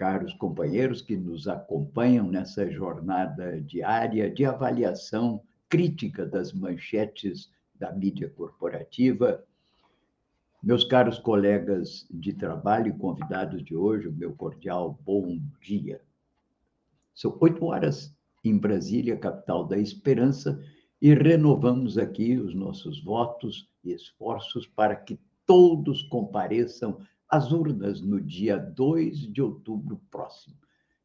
caros companheiros que nos acompanham nessa jornada diária de avaliação crítica das manchetes da mídia corporativa. Meus caros colegas de trabalho e convidados de hoje, o meu cordial bom dia. São oito horas em Brasília, capital da esperança, e renovamos aqui os nossos votos e esforços para que todos compareçam as urnas no dia 2 de outubro próximo,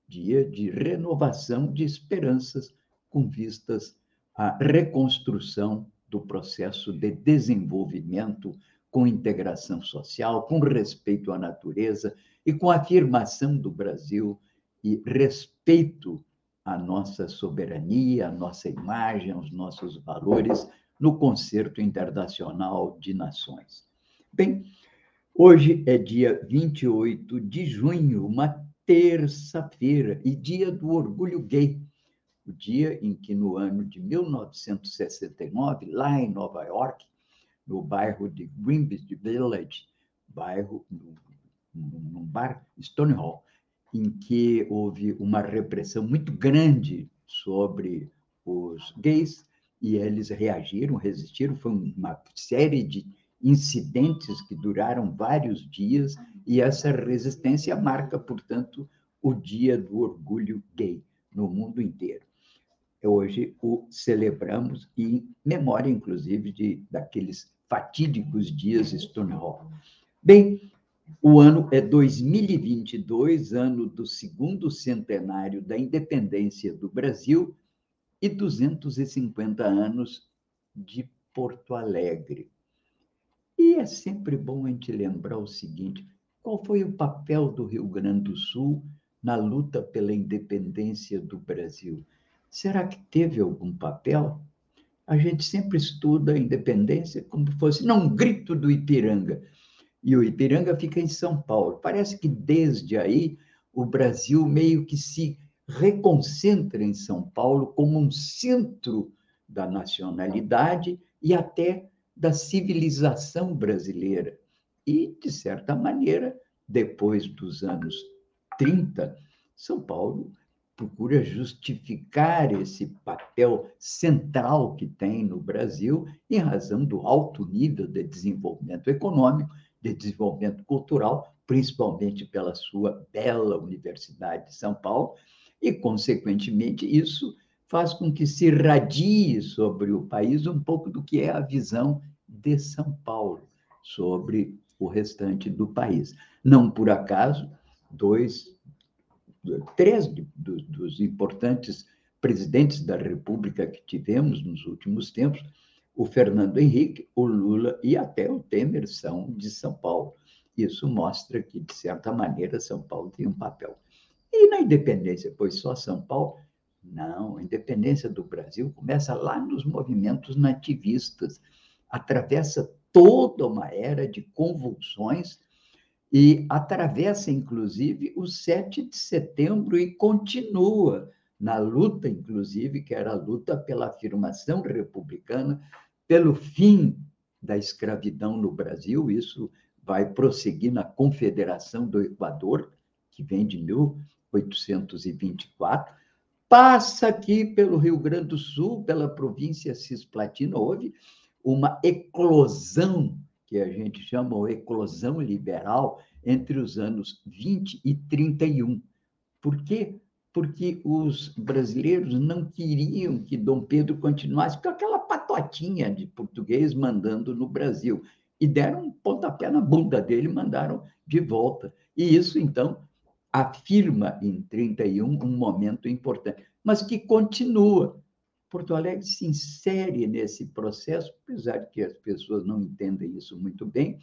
dia de renovação de esperanças com vistas à reconstrução do processo de desenvolvimento com integração social, com respeito à natureza e com afirmação do Brasil e respeito à nossa soberania, à nossa imagem, aos nossos valores no concerto internacional de nações. Bem, Hoje é dia 28 de junho, uma terça-feira, e dia do orgulho gay. O dia em que, no ano de 1969, lá em Nova York, no bairro de Greenwich Village, bairro, num bar Stonewall, em que houve uma repressão muito grande sobre os gays, e eles reagiram, resistiram, foi uma série de incidentes que duraram vários dias, e essa resistência marca, portanto, o Dia do Orgulho Gay no mundo inteiro. Hoje o celebramos em memória, inclusive, de daqueles fatídicos dias Stonewall. Bem, o ano é 2022, ano do segundo centenário da independência do Brasil e 250 anos de Porto Alegre. E é sempre bom a gente lembrar o seguinte: qual foi o papel do Rio Grande do Sul na luta pela independência do Brasil? Será que teve algum papel? A gente sempre estuda a independência como se fosse não, um grito do Ipiranga. E o Ipiranga fica em São Paulo. Parece que desde aí o Brasil meio que se reconcentra em São Paulo como um centro da nacionalidade e até da civilização brasileira. E, de certa maneira, depois dos anos 30, São Paulo procura justificar esse papel central que tem no Brasil em razão do alto nível de desenvolvimento econômico, de desenvolvimento cultural, principalmente pela sua bela Universidade de São Paulo, e, consequentemente, isso faz com que se radie sobre o país um pouco do que é a visão de São Paulo sobre o restante do país. Não por acaso, dois, três dos importantes presidentes da República que tivemos nos últimos tempos, o Fernando Henrique, o Lula e até o Temer são de São Paulo. Isso mostra que, de certa maneira, São Paulo tem um papel. E na independência, pois só São Paulo não, a independência do Brasil começa lá nos movimentos nativistas, atravessa toda uma era de convulsões e atravessa, inclusive, o 7 de setembro e continua na luta, inclusive, que era a luta pela afirmação republicana, pelo fim da escravidão no Brasil. Isso vai prosseguir na Confederação do Equador, que vem de 1824 passa aqui pelo Rio Grande do Sul, pela província cisplatina, houve uma eclosão, que a gente chama de eclosão liberal, entre os anos 20 e 31. Por quê? Porque os brasileiros não queriam que Dom Pedro continuasse com aquela patotinha de português mandando no Brasil. E deram um pontapé na bunda dele e mandaram de volta. E isso, então, afirma em 31 um momento importante, mas que continua. Porto Alegre se insere nesse processo, apesar de que as pessoas não entendem isso muito bem,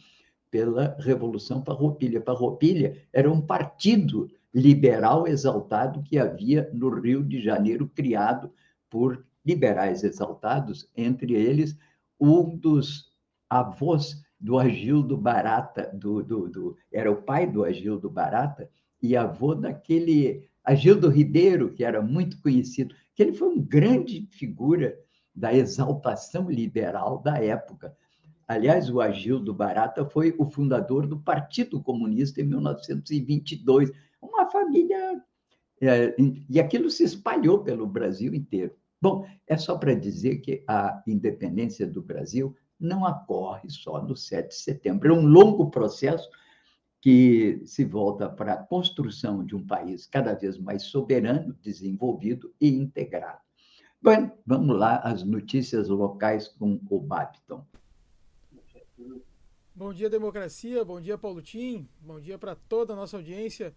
pela Revolução Farroupilha. Farroupilha era um partido liberal exaltado que havia no Rio de Janeiro, criado por liberais exaltados, entre eles um dos avós do Agildo Barata, do, do, do, era o pai do Agildo Barata e avô daquele Agildo Ribeiro, que era muito conhecido, que ele foi uma grande figura da exaltação liberal da época. Aliás, o Agildo Barata foi o fundador do Partido Comunista em 1922, uma família. É, e aquilo se espalhou pelo Brasil inteiro. Bom, é só para dizer que a independência do Brasil não ocorre só no 7 de setembro. É um longo processo que se volta para a construção de um país cada vez mais soberano, desenvolvido e integrado. Bem, vamos lá, as notícias locais com o Babiton. Bom dia, democracia. Bom dia, Paulo Tim. Bom dia para toda a nossa audiência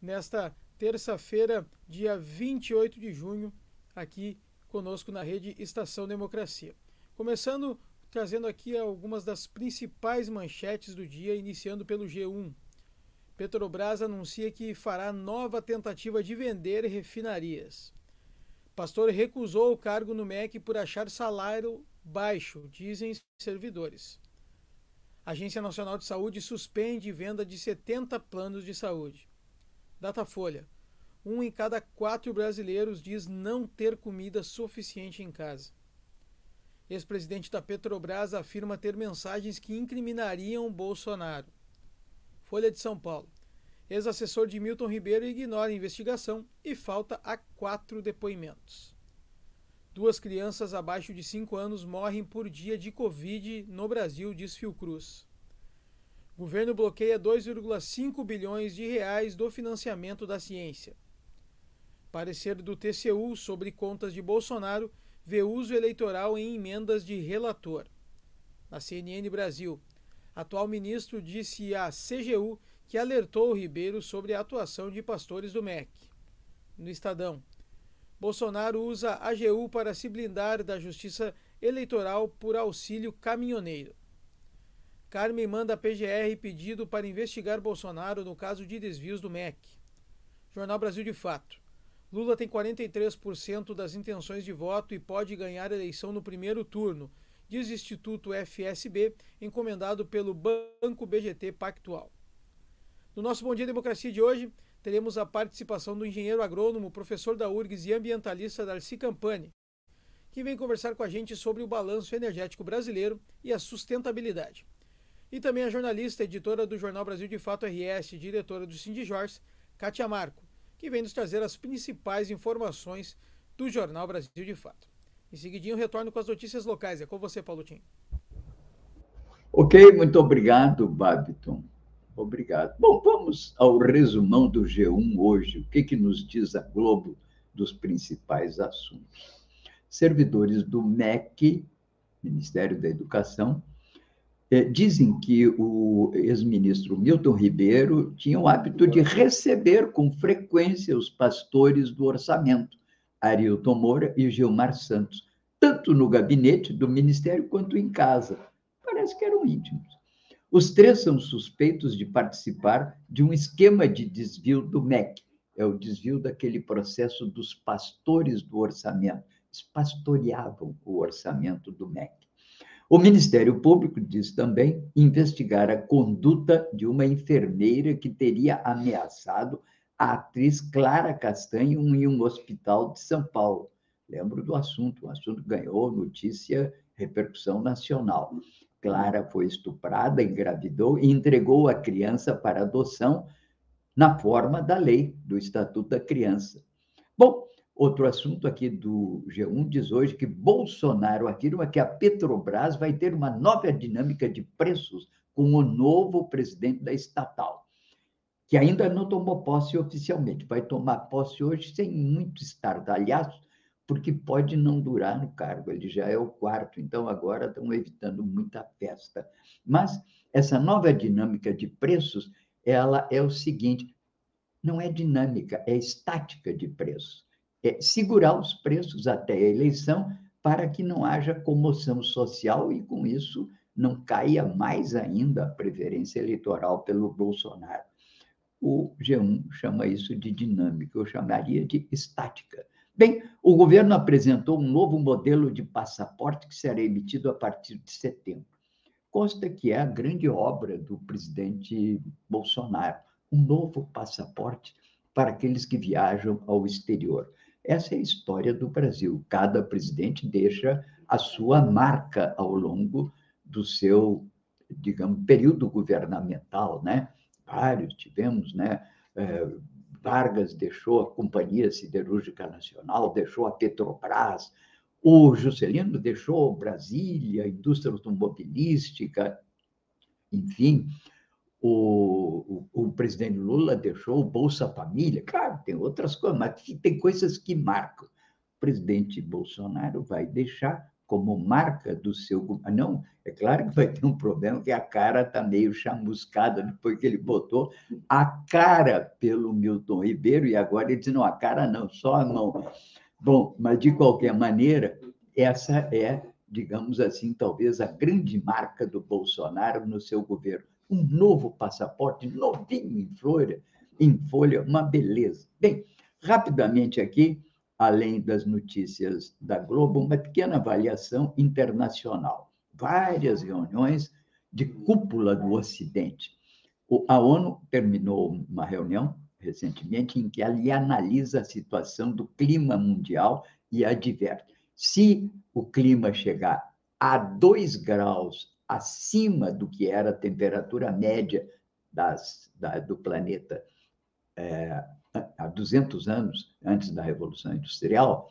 nesta terça-feira, dia 28 de junho, aqui conosco na rede Estação Democracia. Começando trazendo aqui algumas das principais manchetes do dia, iniciando pelo G1. Petrobras anuncia que fará nova tentativa de vender refinarias. Pastor recusou o cargo no MEC por achar salário baixo, dizem servidores. Agência Nacional de Saúde suspende venda de 70 planos de saúde. Datafolha um em cada quatro brasileiros diz não ter comida suficiente em casa. Ex-presidente da Petrobras afirma ter mensagens que incriminariam Bolsonaro. Folha de São Paulo. Ex-assessor de Milton Ribeiro ignora a investigação e falta a quatro depoimentos. Duas crianças abaixo de 5 anos morrem por dia de Covid no Brasil, diz Fiocruz. Governo bloqueia 2,5 bilhões de reais do financiamento da ciência. Parecer do TCU sobre contas de Bolsonaro vê uso eleitoral em emendas de relator. Na CNN Brasil, atual ministro disse à CGU que alertou o Ribeiro sobre a atuação de pastores do MEC. No Estadão, Bolsonaro usa a AGU para se blindar da justiça eleitoral por auxílio caminhoneiro. Carmen manda PGR pedido para investigar Bolsonaro no caso de desvios do MEC. Jornal Brasil de Fato. Lula tem 43% das intenções de voto e pode ganhar eleição no primeiro turno, diz Instituto FSB, encomendado pelo Banco BGT Pactual. No nosso Bom Dia Democracia de hoje, teremos a participação do engenheiro agrônomo, professor da URGS e ambientalista Darcy Campani, que vem conversar com a gente sobre o balanço energético brasileiro e a sustentabilidade. E também a jornalista, editora do Jornal Brasil de Fato RS, diretora do Cindy Jorge, Kátia Marco que vem nos trazer as principais informações do Jornal Brasil de Fato. Em seguidinho, retorno com as notícias locais. É com você, Paulo Tim. Ok, muito obrigado, Babiton. Obrigado. Bom, vamos ao resumão do G1 hoje. O que, que nos diz a Globo dos principais assuntos? Servidores do MEC, Ministério da Educação, é, dizem que o ex-ministro Milton Ribeiro tinha o hábito de receber com frequência os pastores do orçamento, Arilton Moura e Gilmar Santos, tanto no gabinete do ministério quanto em casa. Parece que eram íntimos. Os três são suspeitos de participar de um esquema de desvio do MEC, é o desvio daquele processo dos pastores do orçamento. Eles pastoreavam o orçamento do MEC. O Ministério Público diz também investigar a conduta de uma enfermeira que teria ameaçado a atriz Clara Castanho em um hospital de São Paulo. Lembro do assunto, o assunto ganhou notícia, repercussão nacional. Clara foi estuprada, engravidou e entregou a criança para adoção na forma da lei do Estatuto da Criança. Bom, Outro assunto aqui do G1 diz hoje que Bolsonaro afirma que a Petrobras vai ter uma nova dinâmica de preços com o novo presidente da estatal, que ainda não tomou posse oficialmente. Vai tomar posse hoje sem muito estardalhaço, porque pode não durar no cargo. Ele já é o quarto, então agora estão evitando muita festa. Mas essa nova dinâmica de preços, ela é o seguinte: não é dinâmica, é estática de preços é, segurar os preços até a eleição para que não haja comoção social e, com isso, não caia mais ainda a preferência eleitoral pelo Bolsonaro. O G1 chama isso de dinâmica, eu chamaria de estática. Bem, o governo apresentou um novo modelo de passaporte que será emitido a partir de setembro. Consta que é a grande obra do presidente Bolsonaro, um novo passaporte para aqueles que viajam ao exterior. Essa é a história do Brasil. Cada presidente deixa a sua marca ao longo do seu, digamos, período governamental, né? Vários tivemos, né? É, Vargas deixou a Companhia Siderúrgica Nacional, deixou a Petrobras, o Juscelino deixou Brasília, a indústria automobilística, enfim, o, o, o, presidente Lula deixou o Bolsa Família. Claro, tem outras coisas, mas tem coisas que marcam. O presidente Bolsonaro vai deixar como marca do seu. Não, é claro que vai ter um problema, que a cara está meio chamuscada depois que ele botou a cara pelo Milton Ribeiro, e agora ele diz: não, a cara não, só a mão. Bom, mas de qualquer maneira, essa é, digamos assim, talvez a grande marca do Bolsonaro no seu governo um novo passaporte, novinho em folha, em folha, uma beleza. Bem, rapidamente aqui, além das notícias da Globo, uma pequena avaliação internacional. Várias reuniões de cúpula do Ocidente. A ONU terminou uma reunião recentemente em que ela analisa a situação do clima mundial e adverte: se o clima chegar a 2 graus acima do que era a temperatura média das, da, do planeta é, há 200 anos antes da Revolução Industrial,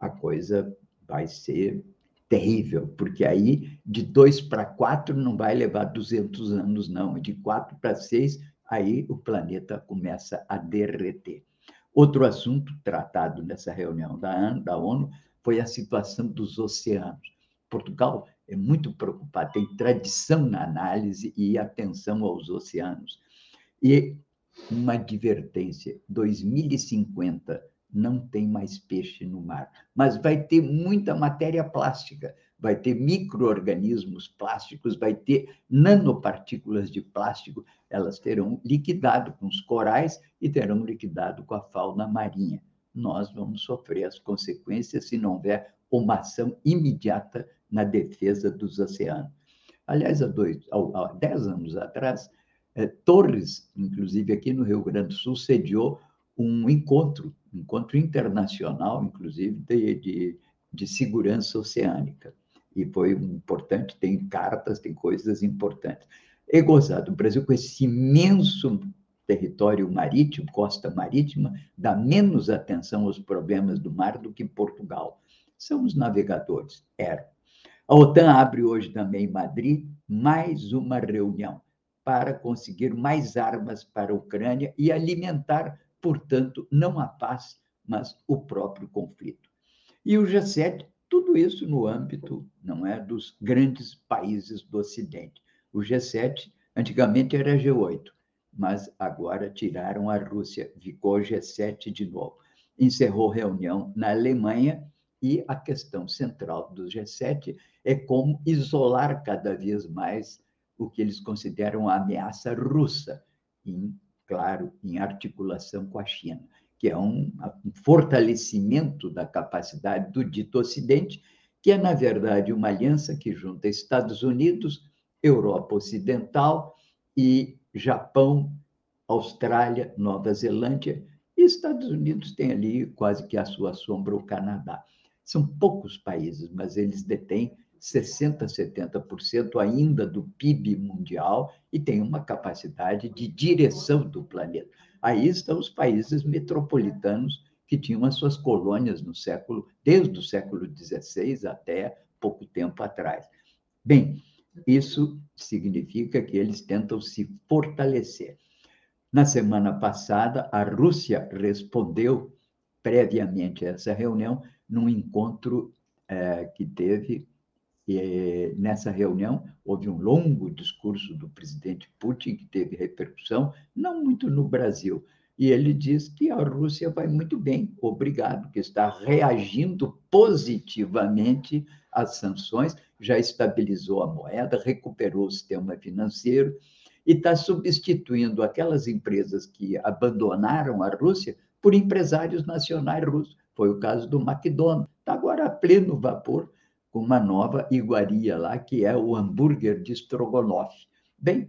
a coisa vai ser terrível, porque aí de 2 para 4 não vai levar 200 anos, não, de 4 para 6, aí o planeta começa a derreter. Outro assunto tratado nessa reunião da ONU foi a situação dos oceanos. Portugal é muito preocupado, tem tradição na análise e atenção aos oceanos. E uma advertência: 2050 não tem mais peixe no mar, mas vai ter muita matéria plástica, vai ter microorganismos plásticos, vai ter nanopartículas de plástico, elas terão liquidado com os corais e terão liquidado com a fauna marinha. Nós vamos sofrer as consequências se não houver uma ação imediata na defesa dos oceanos. Aliás, há, dois, há dez anos atrás, é, Torres, inclusive aqui no Rio Grande do Sul, sediou um encontro, um encontro internacional, inclusive, de, de, de segurança oceânica. E foi importante, tem cartas, tem coisas importantes. É gozado, o Brasil com esse imenso território marítimo, costa marítima, dá menos atenção aos problemas do mar do que Portugal. São os navegadores, eram. A OTAN abre hoje também em Madrid mais uma reunião para conseguir mais armas para a Ucrânia e alimentar, portanto, não a paz, mas o próprio conflito. E o G7, tudo isso no âmbito, não é, dos grandes países do Ocidente. O G7 antigamente era G8, mas agora tiraram a Rússia, ficou G7 de novo. Encerrou reunião na Alemanha e a questão central do G7 é como isolar cada vez mais o que eles consideram a ameaça russa, em, claro, em articulação com a China, que é um, um fortalecimento da capacidade do dito Ocidente, que é, na verdade, uma aliança que junta Estados Unidos, Europa Ocidental e Japão, Austrália, Nova Zelândia, e Estados Unidos tem ali quase que a sua sombra o Canadá. São poucos países, mas eles detêm 60%, 70% ainda do PIB mundial e têm uma capacidade de direção do planeta. Aí estão os países metropolitanos que tinham as suas colônias no século, desde o século XVI até pouco tempo atrás. Bem, isso significa que eles tentam se fortalecer. Na semana passada, a Rússia respondeu previamente a essa reunião num encontro é, que teve. E, nessa reunião, houve um longo discurso do presidente Putin, que teve repercussão, não muito no Brasil. E ele diz que a Rússia vai muito bem, obrigado, que está reagindo positivamente às sanções, já estabilizou a moeda, recuperou o sistema financeiro e está substituindo aquelas empresas que abandonaram a Rússia por empresários nacionais russos. Foi o caso do McDonald's. Está agora a pleno vapor com uma nova iguaria lá, que é o hambúrguer de Strogonoff. Bem,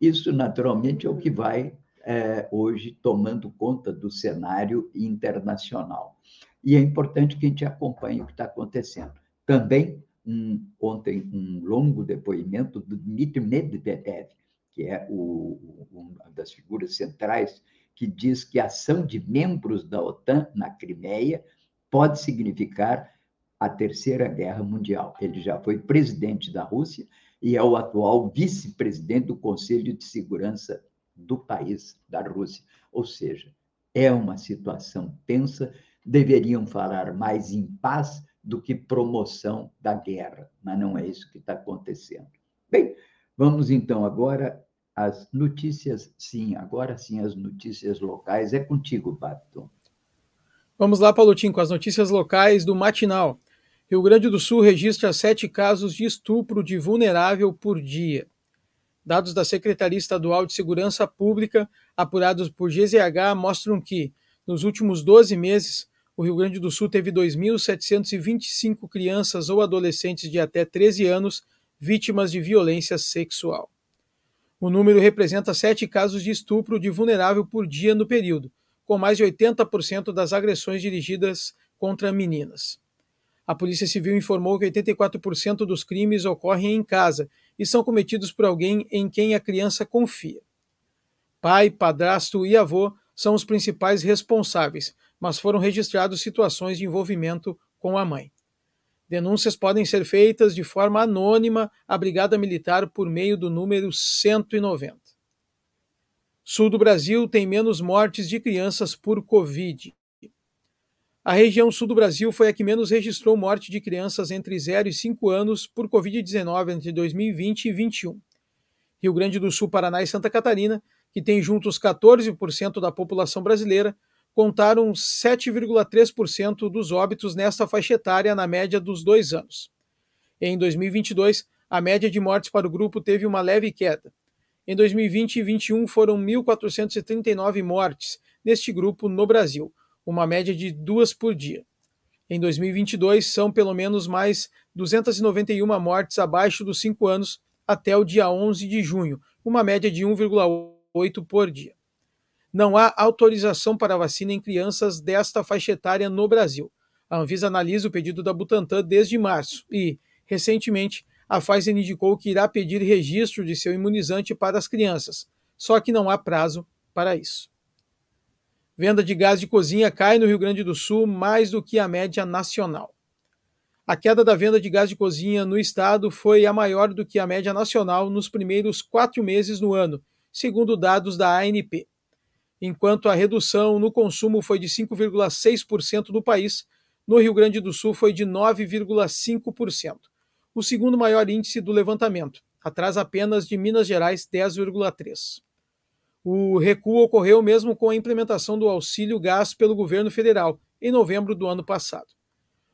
isso naturalmente é o que vai é, hoje tomando conta do cenário internacional. E é importante que a gente acompanhe o que está acontecendo. Também, um, ontem, um longo depoimento do Dmitry Medvedev, que é o, uma das figuras centrais, que diz que a ação de membros da OTAN na Crimeia pode significar a Terceira Guerra Mundial. Ele já foi presidente da Rússia e é o atual vice-presidente do Conselho de Segurança do país, da Rússia. Ou seja, é uma situação tensa, deveriam falar mais em paz do que promoção da guerra, mas não é isso que está acontecendo. Bem, vamos então agora às notícias, sim, agora sim as notícias locais. É contigo, Babton. Vamos lá, Paulotinho, com as notícias locais do Matinal. Rio Grande do Sul registra sete casos de estupro de vulnerável por dia. Dados da Secretaria Estadual de Segurança Pública, apurados por GZH, mostram que, nos últimos 12 meses, o Rio Grande do Sul teve 2.725 crianças ou adolescentes de até 13 anos vítimas de violência sexual. O número representa sete casos de estupro de vulnerável por dia no período, com mais de 80% das agressões dirigidas contra meninas. A Polícia Civil informou que 84% dos crimes ocorrem em casa e são cometidos por alguém em quem a criança confia. Pai, padrasto e avô são os principais responsáveis, mas foram registrados situações de envolvimento com a mãe. Denúncias podem ser feitas de forma anônima à Brigada Militar por meio do número 190. Sul do Brasil tem menos mortes de crianças por Covid. A região sul do Brasil foi a que menos registrou morte de crianças entre 0 e 5 anos por Covid-19 entre 2020 e 2021. Rio Grande do Sul, Paraná e Santa Catarina, que tem juntos 14% da população brasileira, contaram 7,3% dos óbitos nesta faixa etária na média dos dois anos. Em 2022, a média de mortes para o grupo teve uma leve queda. Em 2020 e 2021 foram 1.439 mortes neste grupo no Brasil, uma média de duas por dia. Em 2022, são pelo menos mais 291 mortes abaixo dos 5 anos até o dia 11 de junho, uma média de 1,8 por dia. Não há autorização para vacina em crianças desta faixa etária no Brasil. A Anvisa analisa o pedido da Butantan desde março e, recentemente, a Pfizer indicou que irá pedir registro de seu imunizante para as crianças, só que não há prazo para isso. Venda de gás de cozinha cai no Rio Grande do Sul mais do que a média nacional. A queda da venda de gás de cozinha no estado foi a maior do que a média nacional nos primeiros quatro meses no ano, segundo dados da ANP. Enquanto a redução no consumo foi de 5,6% no país, no Rio Grande do Sul foi de 9,5%, o segundo maior índice do levantamento, atrás apenas de Minas Gerais, 10,3%. O recuo ocorreu mesmo com a implementação do auxílio gás pelo governo federal, em novembro do ano passado.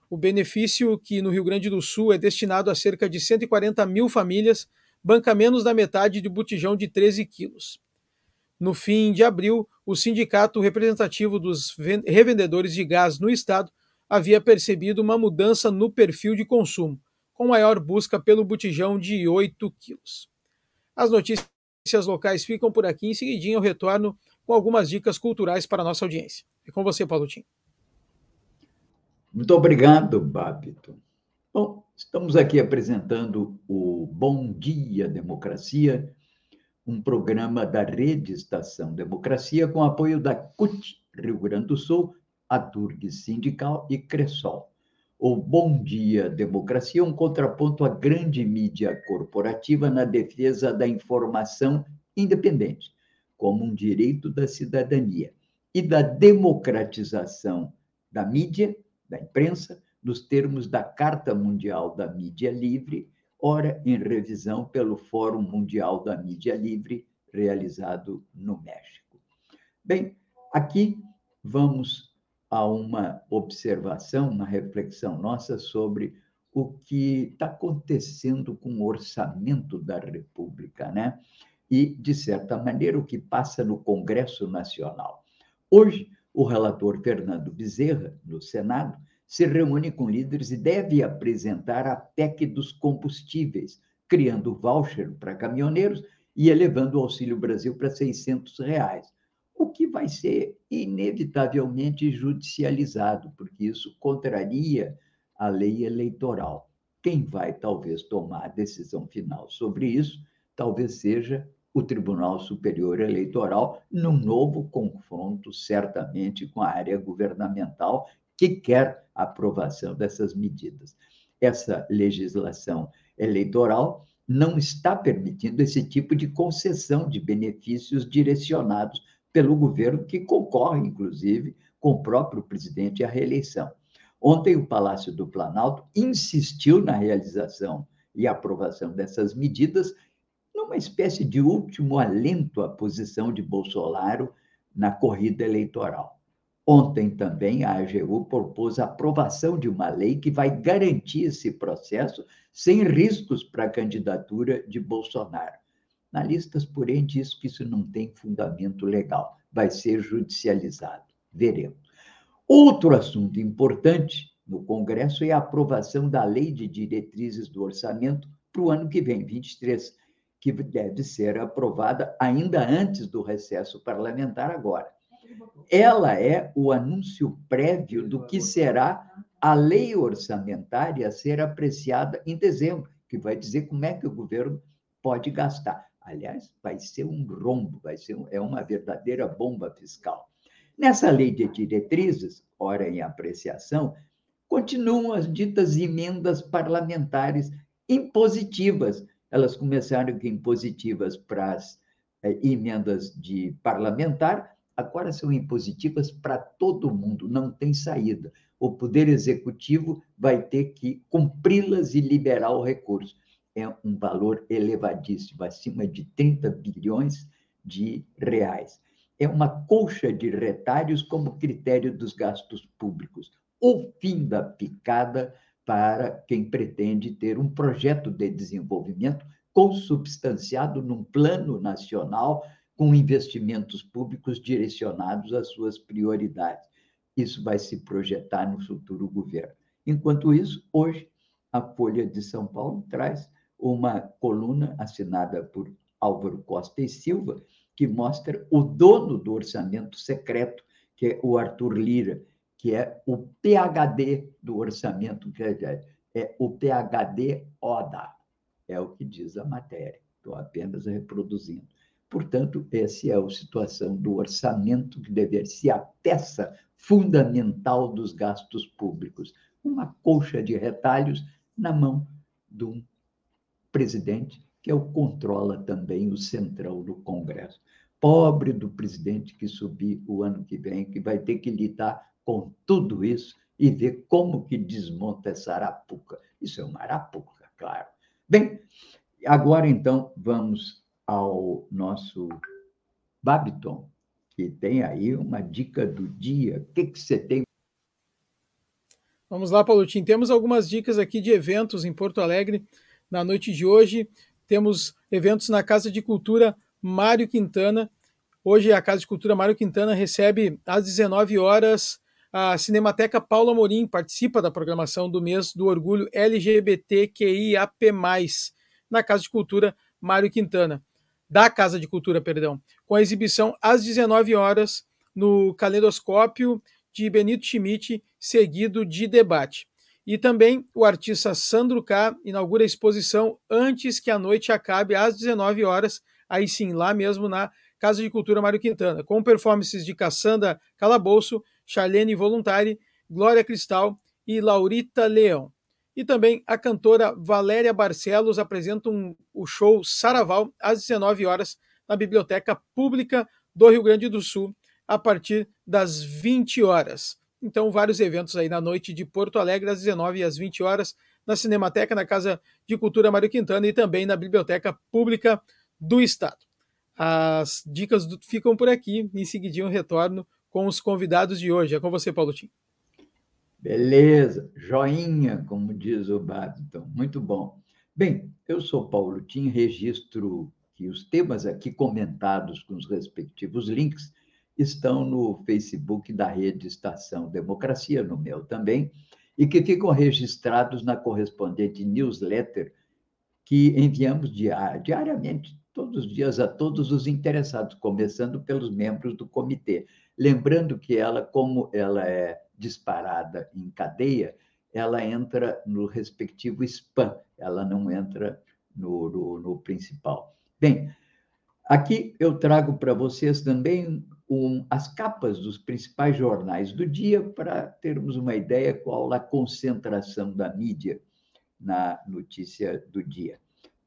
O benefício, que no Rio Grande do Sul é destinado a cerca de 140 mil famílias, banca menos da metade de botijão de 13 quilos. No fim de abril, o sindicato representativo dos revendedores de gás no estado havia percebido uma mudança no perfil de consumo, com maior busca pelo botijão de 8 quilos. As notícias notícias locais ficam por aqui. Em seguidinho eu retorno com algumas dicas culturais para a nossa audiência. É com você, Paulo Tim. Muito obrigado, Babito. Bom, estamos aqui apresentando o Bom Dia Democracia, um programa da Rede Estação Democracia com apoio da CUT Rio Grande do Sul, a Turg Sindical e Cressol. O Bom Dia Democracia é um contraponto à grande mídia corporativa na defesa da informação independente, como um direito da cidadania, e da democratização da mídia, da imprensa, nos termos da Carta Mundial da Mídia Livre, ora em revisão pelo Fórum Mundial da Mídia Livre, realizado no México. Bem, aqui vamos a uma observação, uma reflexão nossa sobre o que está acontecendo com o orçamento da República, né? e, de certa maneira, o que passa no Congresso Nacional. Hoje, o relator Fernando Bezerra, no Senado, se reúne com líderes e deve apresentar a PEC dos combustíveis, criando voucher para caminhoneiros e elevando o Auxílio Brasil para 600 reais, o que vai ser inevitavelmente judicializado, porque isso contraria a lei eleitoral. Quem vai talvez tomar a decisão final sobre isso, talvez seja o Tribunal Superior Eleitoral, num novo confronto, certamente, com a área governamental, que quer a aprovação dessas medidas. Essa legislação eleitoral não está permitindo esse tipo de concessão de benefícios direcionados pelo governo, que concorre, inclusive, com o próprio presidente à reeleição. Ontem, o Palácio do Planalto insistiu na realização e aprovação dessas medidas, numa espécie de último alento à posição de Bolsonaro na corrida eleitoral. Ontem também a AGU propôs a aprovação de uma lei que vai garantir esse processo sem riscos para a candidatura de Bolsonaro. Analistas, porém, diz que isso não tem fundamento legal, vai ser judicializado. Veremos. Outro assunto importante no Congresso é a aprovação da Lei de Diretrizes do Orçamento para o ano que vem, 23, que deve ser aprovada ainda antes do recesso parlamentar agora ela é o anúncio prévio do que será a lei orçamentária a ser apreciada em dezembro, que vai dizer como é que o governo pode gastar. Aliás, vai ser um rombo, vai ser é uma verdadeira bomba fiscal. Nessa lei de diretrizes, ora em apreciação, continuam as ditas emendas parlamentares impositivas. Elas começaram com impositivas para as eh, emendas de parlamentar, agora são impositivas para todo mundo, não tem saída. O Poder Executivo vai ter que cumpri-las e liberar o recurso. É um valor elevadíssimo, acima de 30 bilhões de reais. É uma colcha de retalhos como critério dos gastos públicos. O fim da picada para quem pretende ter um projeto de desenvolvimento consubstanciado num plano nacional com investimentos públicos direcionados às suas prioridades. Isso vai se projetar no futuro governo. Enquanto isso, hoje, a Folha de São Paulo traz uma coluna assinada por Álvaro Costa e Silva, que mostra o dono do orçamento secreto, que é o Arthur Lira, que é o PHD do orçamento, que é, é o PHD ODA, é o que diz a matéria. Estou apenas reproduzindo. Portanto, essa é a situação do orçamento que deve ser a peça fundamental dos gastos públicos. Uma colcha de retalhos na mão de um presidente que é o controla também o central do Congresso. Pobre do presidente que subir o ano que vem, que vai ter que lidar com tudo isso e ver como que desmonta essa arapuca. Isso é uma arapuca, claro. Bem, agora então vamos ao nosso Babiton, que tem aí uma dica do dia. O que, que você tem? Vamos lá, Paulotinho. Temos algumas dicas aqui de eventos em Porto Alegre na noite de hoje. Temos eventos na Casa de Cultura Mário Quintana. Hoje a Casa de Cultura Mário Quintana recebe às 19 horas a Cinemateca Paula Morim, participa da programação do mês do orgulho LGBTQIAP+, na Casa de Cultura Mário Quintana da Casa de Cultura, perdão, com a exibição às 19 horas no Caleidoscópio de Benito Schmidt, seguido de debate. E também o artista Sandro K inaugura a exposição antes que a noite acabe às 19 horas, aí sim, lá mesmo na Casa de Cultura Mário Quintana, com performances de Cassandra Calabouço, Charlene Voluntari, Glória Cristal e Laurita Leão. E também a cantora Valéria Barcelos apresenta um, o show Saraval às 19 horas na Biblioteca Pública do Rio Grande do Sul, a partir das 20 horas. Então, vários eventos aí na noite de Porto Alegre, às 19 e às 20 horas, na Cinemateca, na Casa de Cultura Mário Quintana e também na Biblioteca Pública do Estado. As dicas ficam por aqui, em seguidinho retorno com os convidados de hoje. É com você, Paulo Tim. Beleza, joinha, como diz o Babington, muito bom. Bem, eu sou Paulo Tim, registro que os temas aqui comentados com os respectivos links estão no Facebook da Rede Estação Democracia, no meu também, e que ficam registrados na correspondente newsletter que enviamos diariamente, todos os dias, a todos os interessados, começando pelos membros do comitê. Lembrando que ela, como ela é disparada em cadeia, ela entra no respectivo spam, ela não entra no, no, no principal. Bem, aqui eu trago para vocês também um, as capas dos principais jornais do dia para termos uma ideia qual a concentração da mídia na notícia do dia.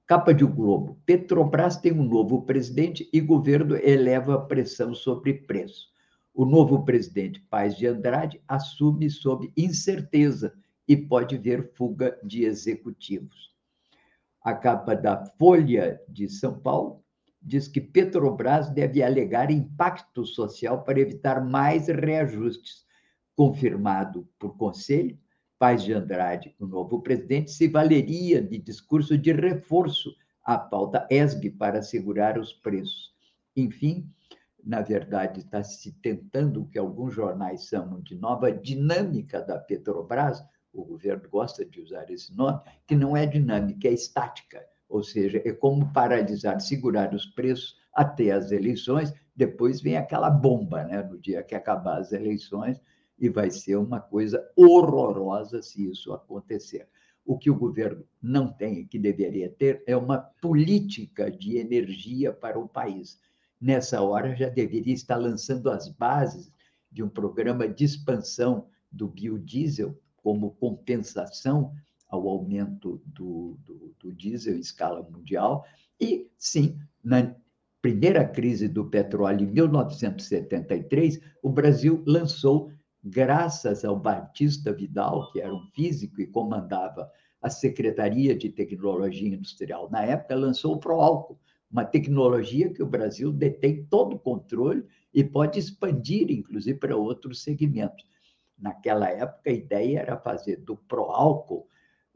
Capa de Globo. Petrobras tem um novo presidente e governo eleva a pressão sobre preço. O novo presidente Paz de Andrade assume sob incerteza e pode ver fuga de executivos. A capa da Folha de São Paulo diz que Petrobras deve alegar impacto social para evitar mais reajustes. Confirmado por conselho, Paz de Andrade, o novo presidente, se valeria de discurso de reforço à pauta ESG para segurar os preços. Enfim, na verdade, está se tentando o que alguns jornais chamam de nova dinâmica da Petrobras, o governo gosta de usar esse nome, que não é dinâmica, é estática ou seja, é como paralisar, segurar os preços até as eleições, depois vem aquela bomba, né, no dia que acabar as eleições, e vai ser uma coisa horrorosa se isso acontecer. O que o governo não tem, que deveria ter, é uma política de energia para o país. Nessa hora, já deveria estar lançando as bases de um programa de expansão do biodiesel como compensação ao aumento do, do, do diesel em escala mundial. E, sim, na primeira crise do petróleo, em 1973, o Brasil lançou, graças ao Batista Vidal, que era um físico e comandava a Secretaria de Tecnologia Industrial na época, lançou o Proálcool, uma tecnologia que o Brasil detém todo o controle e pode expandir, inclusive, para outros segmentos. Naquela época, a ideia era fazer do Proálcool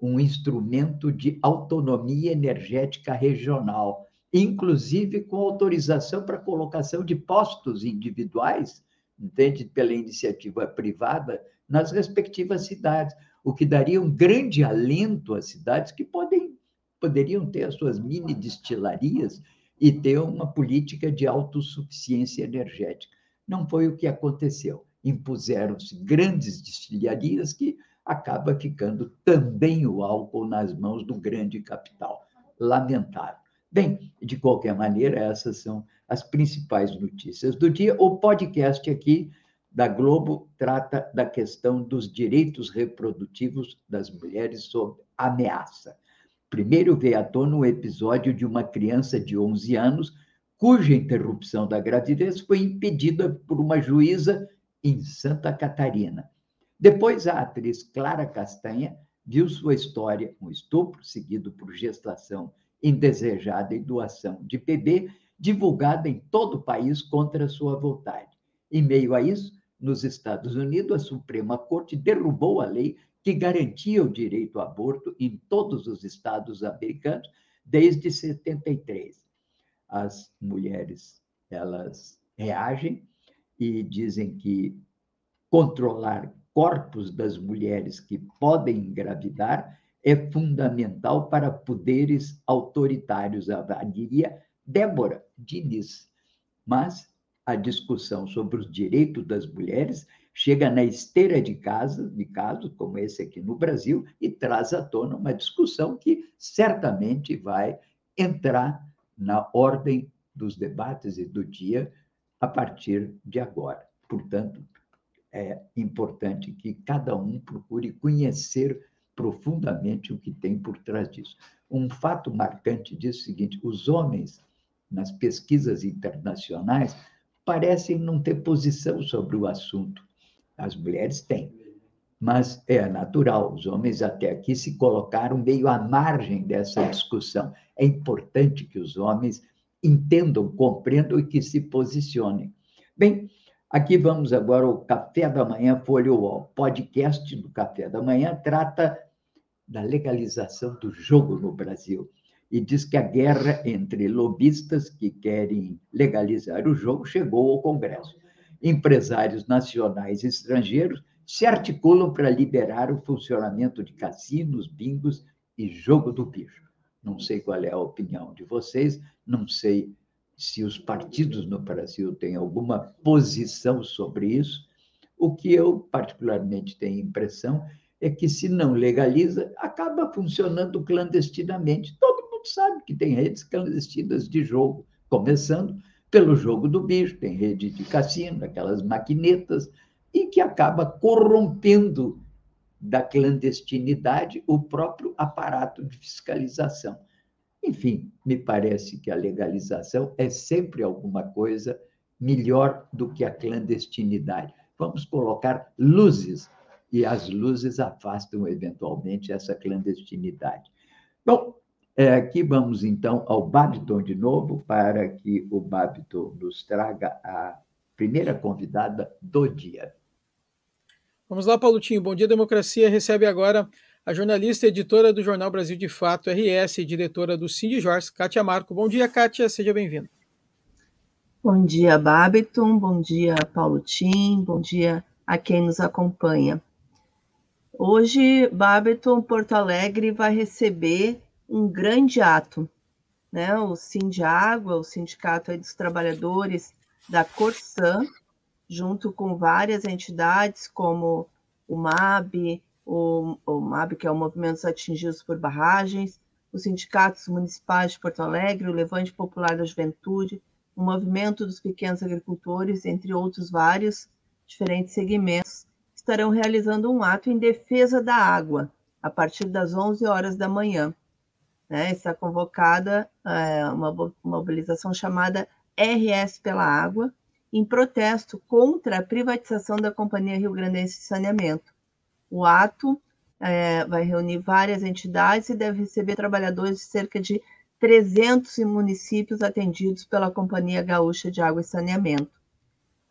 um instrumento de autonomia energética regional, inclusive com autorização para colocação de postos individuais, entende, pela iniciativa privada, nas respectivas cidades, o que daria um grande alento às cidades que podem, poderiam ter as suas mini destilarias e ter uma política de autossuficiência energética. Não foi o que aconteceu. Impuseram-se grandes destilarias que acaba ficando também o álcool nas mãos do grande capital. Lamentável. Bem, de qualquer maneira, essas são as principais notícias do dia. O podcast aqui da Globo trata da questão dos direitos reprodutivos das mulheres sob ameaça. Primeiro veio à tona o episódio de uma criança de 11 anos cuja interrupção da gravidez foi impedida por uma juíza em Santa Catarina. Depois, a atriz Clara Castanha viu sua história, um estupro seguido por gestação indesejada e doação de bebê, divulgada em todo o país contra sua vontade. Em meio a isso, nos Estados Unidos, a Suprema Corte derrubou a lei que garantia o direito ao aborto em todos os estados americanos desde 73. As mulheres, elas reagem e dizem que controlar corpos das mulheres que podem engravidar é fundamental para poderes autoritários, avaliaria Débora Diniz. Mas a discussão sobre os direitos das mulheres chega na esteira de casa, de casos como esse aqui no Brasil, e traz à tona uma discussão que certamente vai entrar na ordem dos debates e do dia a partir de agora. Portanto, é importante que cada um procure conhecer profundamente o que tem por trás disso. Um fato marcante é o seguinte: os homens, nas pesquisas internacionais, parecem não ter posição sobre o assunto. As mulheres têm. Mas é natural, os homens até aqui se colocaram meio à margem dessa discussão. É importante que os homens entendam, compreendam e que se posicionem. Bem, Aqui vamos agora ao Café da Manhã Folha UOL. Podcast do Café da Manhã trata da legalização do jogo no Brasil. e diz que a guerra entre lobistas que querem legalizar o jogo chegou ao Congresso. Empresários nacionais e estrangeiros se articulam para liberar o funcionamento de cassinos, bingos e jogo do bicho. Não sei qual é a opinião de vocês, não sei se os partidos no Brasil têm alguma posição sobre isso. O que eu, particularmente, tenho impressão é que, se não legaliza, acaba funcionando clandestinamente. Todo mundo sabe que tem redes clandestinas de jogo, começando pelo jogo do bicho, tem rede de cassino, aquelas maquinetas, e que acaba corrompendo da clandestinidade o próprio aparato de fiscalização. Enfim, me parece que a legalização é sempre alguma coisa melhor do que a clandestinidade. Vamos colocar luzes, e as luzes afastam eventualmente essa clandestinidade. Bom, é, aqui vamos então ao Babiton de novo, para que o Babiton nos traga a primeira convidada do dia. Vamos lá, Paulotinho. Bom dia, Democracia. Recebe agora a jornalista e editora do Jornal Brasil de Fato, RS, e diretora do Cindy Jorge, Kátia Marco. Bom dia, Kátia. Seja bem-vinda. Bom dia, Babiton. Bom dia, Paulo Tim. Bom dia a quem nos acompanha. Hoje, Babiton Porto Alegre vai receber um grande ato. Né? O Água, o Sindicato dos Trabalhadores da Corsã, junto com várias entidades como o MAB, o, o MAB, que é o Movimentos Atingidos por Barragens, os sindicatos municipais de Porto Alegre, o Levante Popular da Juventude, o Movimento dos Pequenos Agricultores, entre outros vários diferentes segmentos, estarão realizando um ato em defesa da água, a partir das 11 horas da manhã. Né? Está convocada é, uma mobilização chamada RS pela Água, em protesto contra a privatização da Companhia Rio Grandense de Saneamento. O ato é, vai reunir várias entidades e deve receber trabalhadores de cerca de 300 municípios atendidos pela Companhia Gaúcha de Água e Saneamento.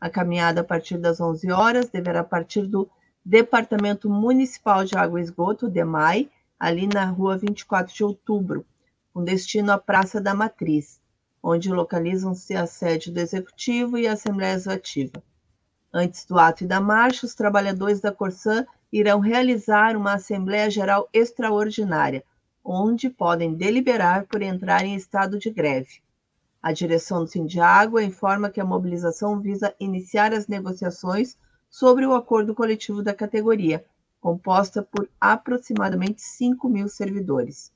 A caminhada a partir das 11 horas deverá partir do Departamento Municipal de Água e Esgoto, DEMAI, ali na rua 24 de outubro, com destino à Praça da Matriz onde localizam-se a sede do Executivo e a Assembleia Legislativa. Antes do ato e da marcha, os trabalhadores da Corsã irão realizar uma Assembleia Geral Extraordinária, onde podem deliberar por entrar em estado de greve. A direção do Sindiágua informa que a mobilização visa iniciar as negociações sobre o acordo coletivo da categoria, composta por aproximadamente 5 mil servidores.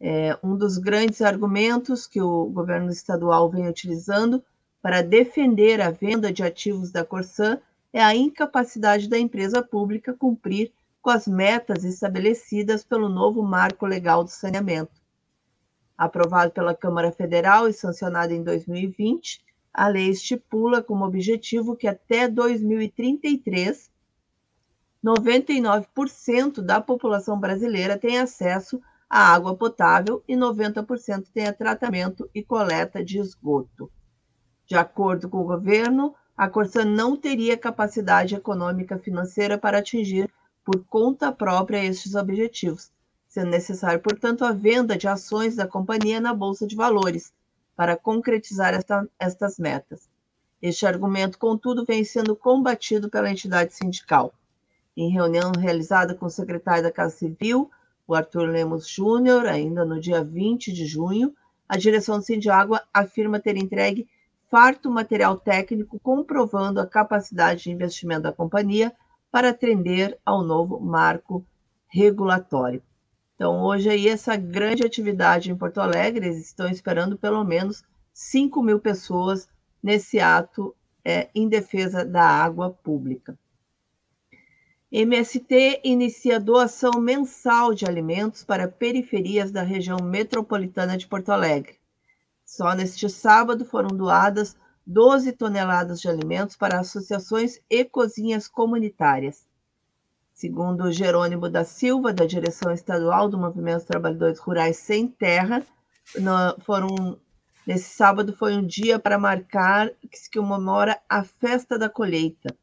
É, um dos grandes argumentos que o governo estadual vem utilizando para defender a venda de ativos da Corsã é a incapacidade da empresa pública cumprir com as metas estabelecidas pelo novo marco legal do saneamento. Aprovado pela Câmara Federal e sancionado em 2020, a lei estipula como objetivo que até 2033, 99% da população brasileira tenha acesso a água potável e 90% tenha tratamento e coleta de esgoto. De acordo com o governo, a Corsã não teria capacidade econômica financeira para atingir por conta própria estes objetivos, sendo necessário, portanto, a venda de ações da companhia na Bolsa de Valores para concretizar esta, estas metas. Este argumento, contudo, vem sendo combatido pela entidade sindical. Em reunião realizada com o secretário da Casa Civil, o Arthur Lemos Júnior, ainda no dia 20 de junho, a direção do Sindiágua afirma ter entregue farto material técnico comprovando a capacidade de investimento da companhia para atender ao novo marco regulatório. Então, hoje aí, essa grande atividade em Porto Alegre, eles estão esperando pelo menos 5 mil pessoas nesse ato é, em defesa da água pública. MST inicia doação mensal de alimentos para periferias da região metropolitana de Porto Alegre. Só neste sábado foram doadas 12 toneladas de alimentos para associações e cozinhas comunitárias. Segundo Jerônimo da Silva, da direção estadual do Movimento dos Trabalhadores Rurais Sem Terra, no, foram, nesse sábado foi um dia para marcar que se comemora a festa da colheita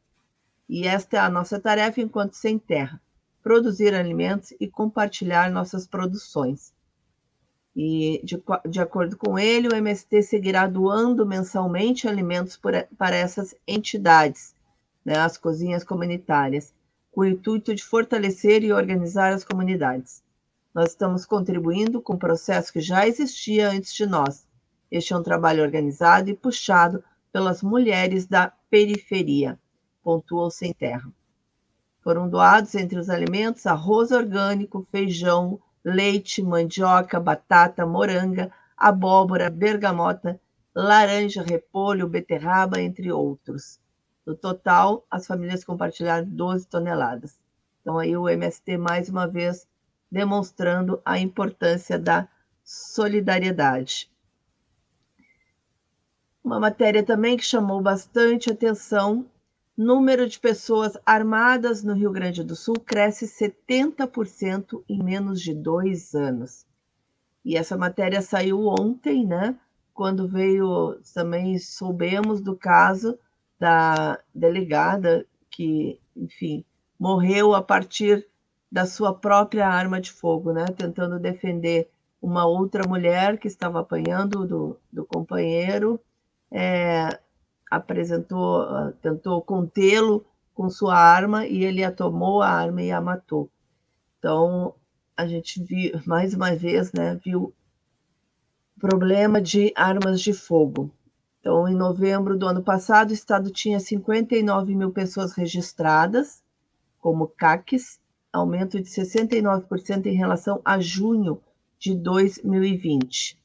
e esta é a nossa tarefa enquanto sem terra: produzir alimentos e compartilhar nossas produções. E, de, de acordo com ele, o MST seguirá doando mensalmente alimentos por, para essas entidades, né, as cozinhas comunitárias, com o intuito de fortalecer e organizar as comunidades. Nós estamos contribuindo com um processo que já existia antes de nós. Este é um trabalho organizado e puxado pelas mulheres da periferia, pontuou Sem Terra. Foram doados entre os alimentos arroz orgânico, feijão, leite, mandioca, batata, moranga, abóbora, bergamota, laranja, repolho, beterraba, entre outros. No total, as famílias compartilharam 12 toneladas. Então, aí o MST, mais uma vez, demonstrando a importância da solidariedade. Uma matéria também que chamou bastante atenção: número de pessoas armadas no Rio Grande do Sul cresce 70% em menos de dois anos. E essa matéria saiu ontem, né? Quando veio, também soubemos do caso da delegada que, enfim, morreu a partir da sua própria arma de fogo, né? Tentando defender uma outra mulher que estava apanhando do, do companheiro, é, apresentou, tentou contê-lo com sua arma e ele a tomou a arma e a matou. Então, a gente viu, mais uma vez, né, viu problema de armas de fogo. Então, em novembro do ano passado, o estado tinha 59 mil pessoas registradas como CACs, aumento de 69% em relação a junho de 2020.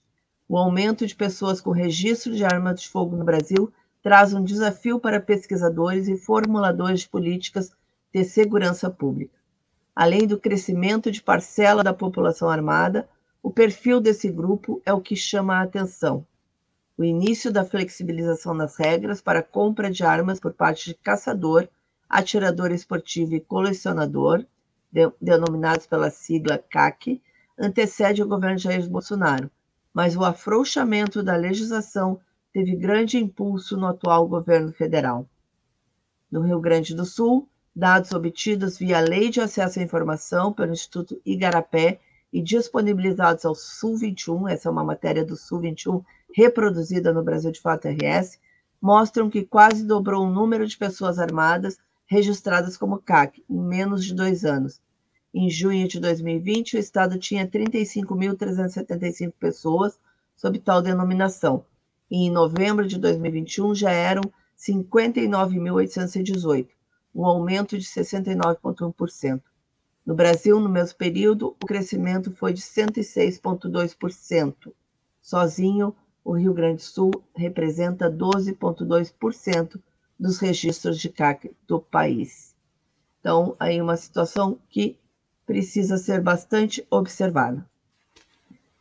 O aumento de pessoas com registro de armas de fogo no Brasil traz um desafio para pesquisadores e formuladores de políticas de segurança pública. Além do crescimento de parcela da população armada, o perfil desse grupo é o que chama a atenção o início da flexibilização das regras para compra de armas por parte de caçador, atirador esportivo e colecionador, de, denominados pela sigla CAC, antecede o governo Jair Bolsonaro, mas o afrouxamento da legislação teve grande impulso no atual governo federal. No Rio Grande do Sul, dados obtidos via Lei de Acesso à Informação pelo Instituto Igarapé e disponibilizados ao Sul 21, essa é uma matéria do Sul 21 reproduzida no Brasil de Fato RS, mostram que quase dobrou o número de pessoas armadas registradas como CAC em menos de dois anos. Em junho de 2020, o Estado tinha 35.375 pessoas sob tal denominação, e em novembro de 2021 já eram 59.818, um aumento de 69,1%. No Brasil, no mesmo período, o crescimento foi de 106,2%. Sozinho, o Rio Grande do Sul representa 12,2% dos registros de CAC do país. Então, aí uma situação que precisa ser bastante observada.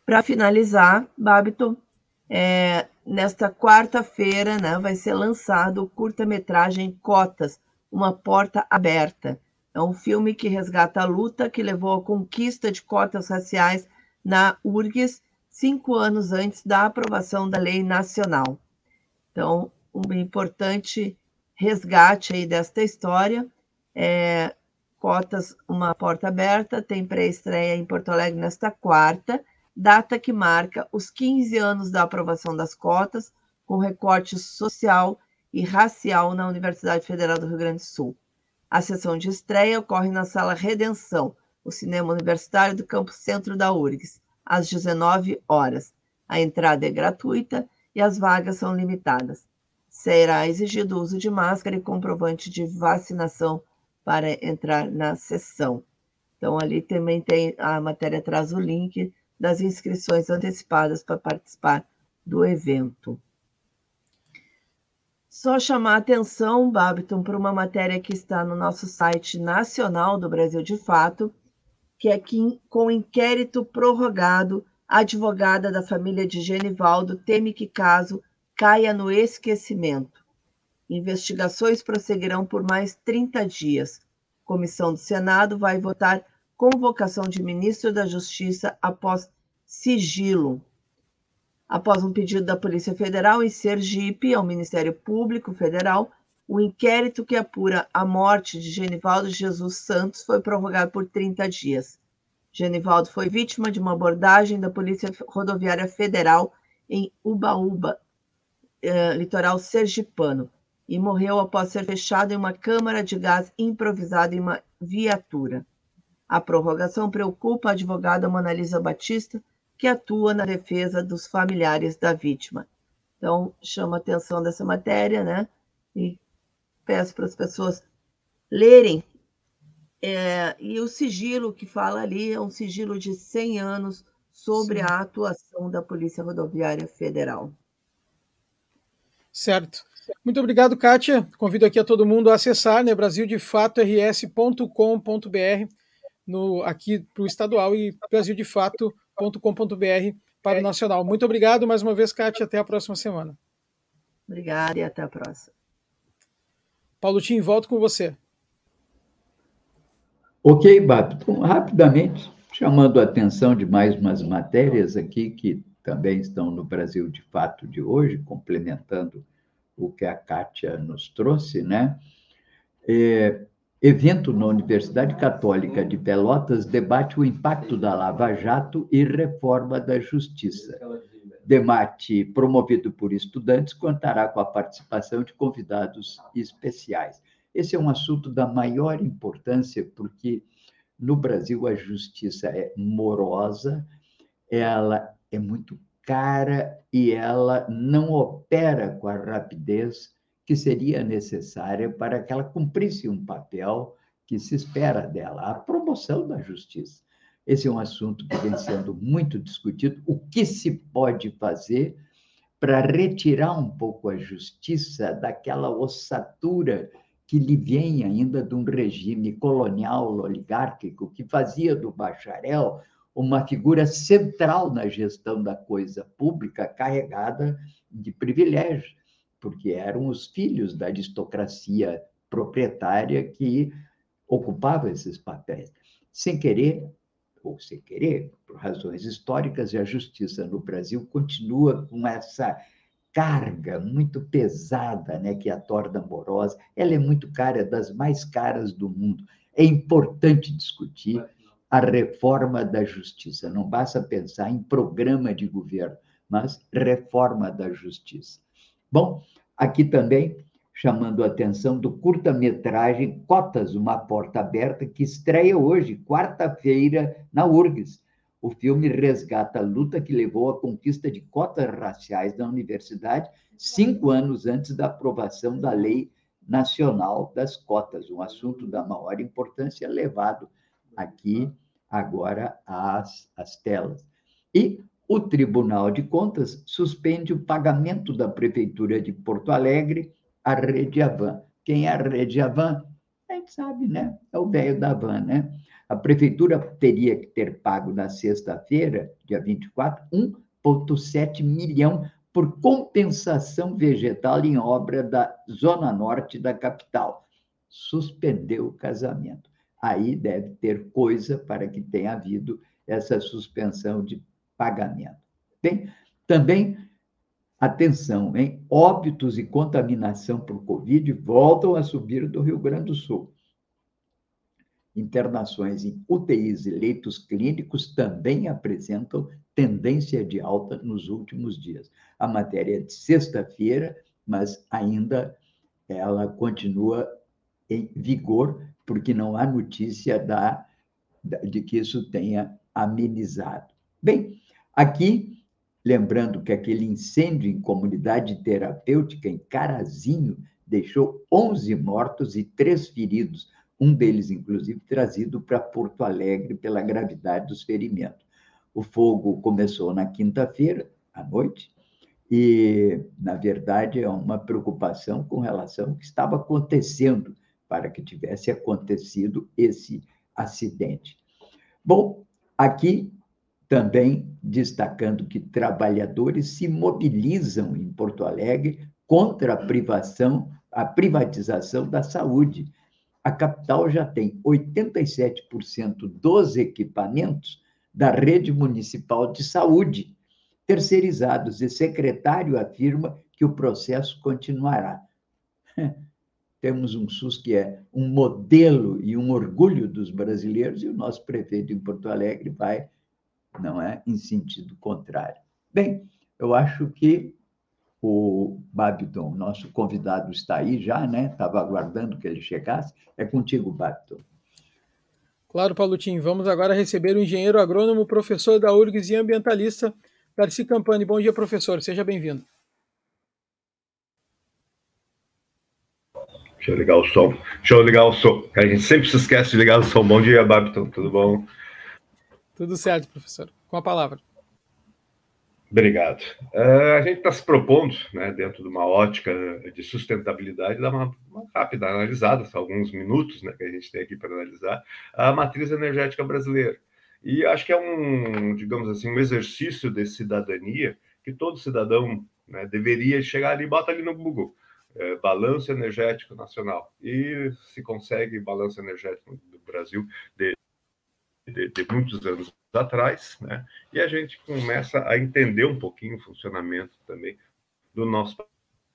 Para finalizar, Babiton, é, nesta quarta-feira né, vai ser lançado o curta-metragem Cotas, Uma Porta Aberta. É um filme que resgata a luta que levou à conquista de cotas raciais na URGS cinco anos antes da aprovação da lei nacional. Então, um importante resgate aí desta história. É, cotas, uma porta aberta, tem pré-estreia em Porto Alegre nesta quarta, data que marca os 15 anos da aprovação das cotas, com recorte social e racial na Universidade Federal do Rio Grande do Sul. A sessão de estreia ocorre na Sala Redenção, o cinema universitário do Campo Centro da URGS, às 19 horas. A entrada é gratuita e as vagas são limitadas. Será exigido o uso de máscara e comprovante de vacinação para entrar na sessão. Então, ali também tem a matéria traz o link das inscrições antecipadas para participar do evento. Só chamar a atenção, Babiton, para uma matéria que está no nosso site nacional do Brasil de Fato, que é que, com inquérito prorrogado, a advogada da família de Genivaldo teme que caso caia no esquecimento. Investigações prosseguirão por mais 30 dias. Comissão do Senado vai votar convocação de ministro da Justiça após sigilo. Após um pedido da Polícia Federal em Sergipe ao Ministério Público Federal, o inquérito que apura a morte de Genivaldo Jesus Santos foi prorrogado por 30 dias. Genivaldo foi vítima de uma abordagem da Polícia Rodoviária Federal em Ubaúba, eh, litoral sergipano, e morreu após ser fechado em uma câmara de gás improvisada em uma viatura. A prorrogação preocupa a advogada Monalisa Batista, que atua na defesa dos familiares da vítima. Então, chama a atenção dessa matéria, né? E peço para as pessoas lerem. É, e o sigilo que fala ali é um sigilo de 100 anos sobre Sim. a atuação da Polícia Rodoviária Federal. Certo. Muito obrigado, Kátia. Convido aqui a todo mundo a acessar né, brasildefators.com.br no, aqui para o estadual e brasildefato.com.br para o nacional. Muito obrigado mais uma vez, Kátia. Até a próxima semana. Obrigada e até a próxima. Paulo Tim, volto com você. Ok, Bato. Então, rapidamente, chamando a atenção de mais umas matérias aqui que também estão no Brasil de Fato de hoje, complementando o que a Kátia nos trouxe, né? É, evento na Universidade Católica de Pelotas debate o impacto da Lava Jato e reforma da Justiça. Debate promovido por estudantes contará com a participação de convidados especiais. Esse é um assunto da maior importância, porque no Brasil a justiça é morosa, ela é muito cara e ela não opera com a rapidez que seria necessária para que ela cumprisse um papel que se espera dela, a promoção da justiça. Esse é um assunto que vem sendo muito discutido. O que se pode fazer para retirar um pouco a justiça daquela ossatura que lhe vem ainda de um regime colonial oligárquico que fazia do bacharel uma figura central na gestão da coisa pública, carregada de privilégios, porque eram os filhos da aristocracia proprietária que ocupava esses papéis. Sem querer, ou sem querer, por razões históricas, e a justiça no Brasil continua com essa carga muito pesada, né, que é a torna amorosa. Ela é muito cara, é das mais caras do mundo. É importante discutir a reforma da justiça. Não basta pensar em programa de governo, mas reforma da justiça. Bom, aqui também chamando a atenção do curta-metragem Cotas, uma porta aberta, que estreia hoje, quarta-feira, na URGS. O filme resgata a luta que levou à conquista de cotas raciais na universidade, cinco anos antes da aprovação da Lei Nacional das Cotas, um assunto da maior importância levado aqui agora às, às telas. E o Tribunal de Contas suspende o pagamento da Prefeitura de Porto Alegre à Rede Avan. Quem é a Rede Avan? A gente sabe, né? É o velho da Avan, né? A Prefeitura teria que ter pago na sexta-feira, dia 24, 1,7 milhão por compensação vegetal em obra da Zona Norte da capital. Suspendeu o casamento aí deve ter coisa para que tenha havido essa suspensão de pagamento. Bem, também, atenção, hein? óbitos e contaminação por Covid voltam a subir do Rio Grande do Sul. Internações em UTIs e leitos clínicos também apresentam tendência de alta nos últimos dias. A matéria é de sexta-feira, mas ainda ela continua em vigor porque não há notícia da, de que isso tenha amenizado. Bem, aqui, lembrando que aquele incêndio em comunidade terapêutica em Carazinho deixou 11 mortos e três feridos, um deles, inclusive, trazido para Porto Alegre pela gravidade dos ferimentos. O fogo começou na quinta-feira, à noite, e, na verdade, é uma preocupação com relação ao que estava acontecendo para que tivesse acontecido esse acidente. Bom, aqui também destacando que trabalhadores se mobilizam em Porto Alegre contra a privação, a privatização da saúde. A capital já tem 87% dos equipamentos da rede municipal de saúde terceirizados e secretário afirma que o processo continuará. temos um SUS que é um modelo e um orgulho dos brasileiros, e o nosso prefeito em Porto Alegre vai, não é, em sentido contrário. Bem, eu acho que o Babiton, nosso convidado, está aí já, né? Estava aguardando que ele chegasse. É contigo, Babiton. Claro, Paulotinho. Vamos agora receber o engenheiro agrônomo, professor da URGS e ambientalista, Darcy Campani. Bom dia, professor. Seja bem-vindo. Deixa eu ligar o som. Deixa eu ligar o som. A gente sempre se esquece de ligar o som. Bom dia, Babiton. Tudo bom? Tudo certo, professor. Com a palavra. Obrigado. Uh, a gente está se propondo, né, dentro de uma ótica de sustentabilidade, dar uma, uma, rápida analisada, só alguns minutos né, que a gente tem aqui para analisar, a matriz energética brasileira. E acho que é um, digamos assim, um exercício de cidadania que todo cidadão né, deveria chegar ali, bota ali no Google, é, balanço energético nacional. E se consegue balanço energético do Brasil de, de, de muitos anos atrás, né? E a gente começa a entender um pouquinho o funcionamento também do nosso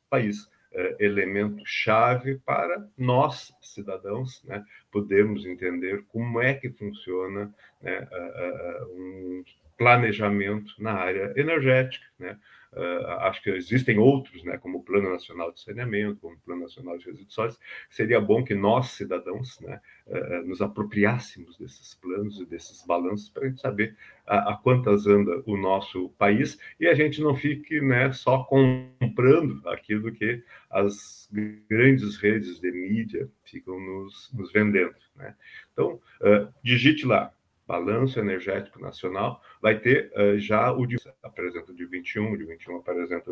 país. É, elemento chave para nós, cidadãos, né, podermos entender como é que funciona né, um planejamento na área energética, né, Uh, acho que existem outros, né, como o Plano Nacional de Saneamento, como o Plano Nacional de Resíduos Sólidos. Seria bom que nós, cidadãos, né, uh, nos apropriássemos desses planos e desses balanços para a gente saber a, a, quantas anda o nosso país e a gente não fique né, só comprando aquilo que as grandes redes de mídia ficam nos, nos vendendo. Né? Então, uh, digite lá Balanço Energético Nacional, vai ter uh, já o de apresenta o de 21, o de 21 apresenta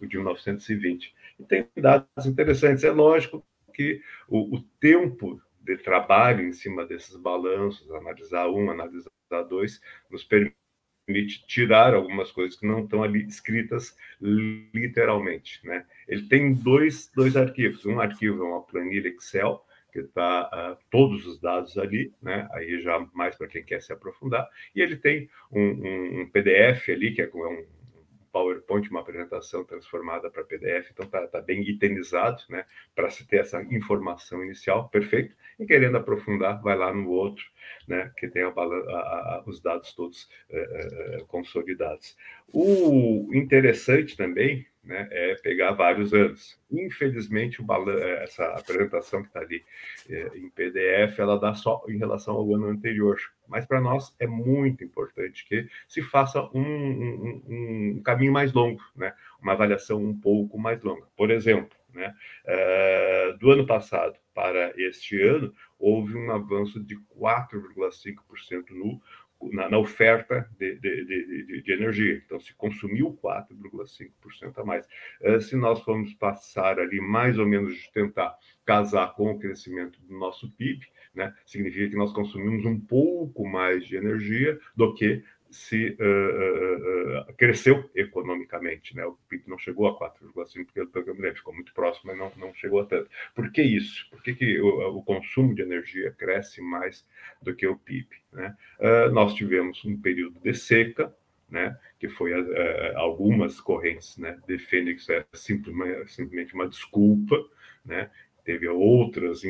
o de 1920. E tem dados interessantes. É lógico que o, o tempo de trabalho em cima desses balanços, analisar um, analisar dois, nos permite tirar algumas coisas que não estão ali escritas literalmente, né? Ele tem dois, dois arquivos. Um arquivo é uma planilha Excel que está uh, ah, todos os dados ali, né? Aí já mais para quem quer se aprofundar. E ele tem um, um, um PDF ali, que é, é um PowerPoint, uma apresentação transformada para PDF, então está tá bem itemizado, né? Para se ter essa informação inicial, perfeito. E querendo aprofundar, vai lá no outro, né? Que tem a, a, a, os dados todos uh, uh, consolidados. O interessante também né, é pegar vários anos. Infelizmente, é, essa apresentação que está ali é, em PDF, ela dá só em relação ao ano anterior. Mas para nós é muito importante que se faça um, um, um, caminho mais longo, né, uma avaliação um pouco mais longa. Por exemplo, né, é, do ano passado para este ano, houve um avanço de 4,5% no na, na oferta de, de, de, de, energia. Então, se consumiu 4,5% a mais. Uh, se nós formos passar ali mais ou menos tentar casar com o crescimento do nosso PIB, né, significa que nós consumimos um pouco mais de energia do que se uh, uh, cresceu economicamente, né? O PIB não chegou a 4,5, porque eu me lembro, ficou muito próximo, mas não, não chegou a tanto. Por que isso? Por que, que o, o consumo de energia cresce mais do que o PIB? Né? Uh, nós tivemos um período de seca, né? Que foi algumas correntes, né? De Fênix é simplesmente, simplesmente uma desculpa, né? Teve outras,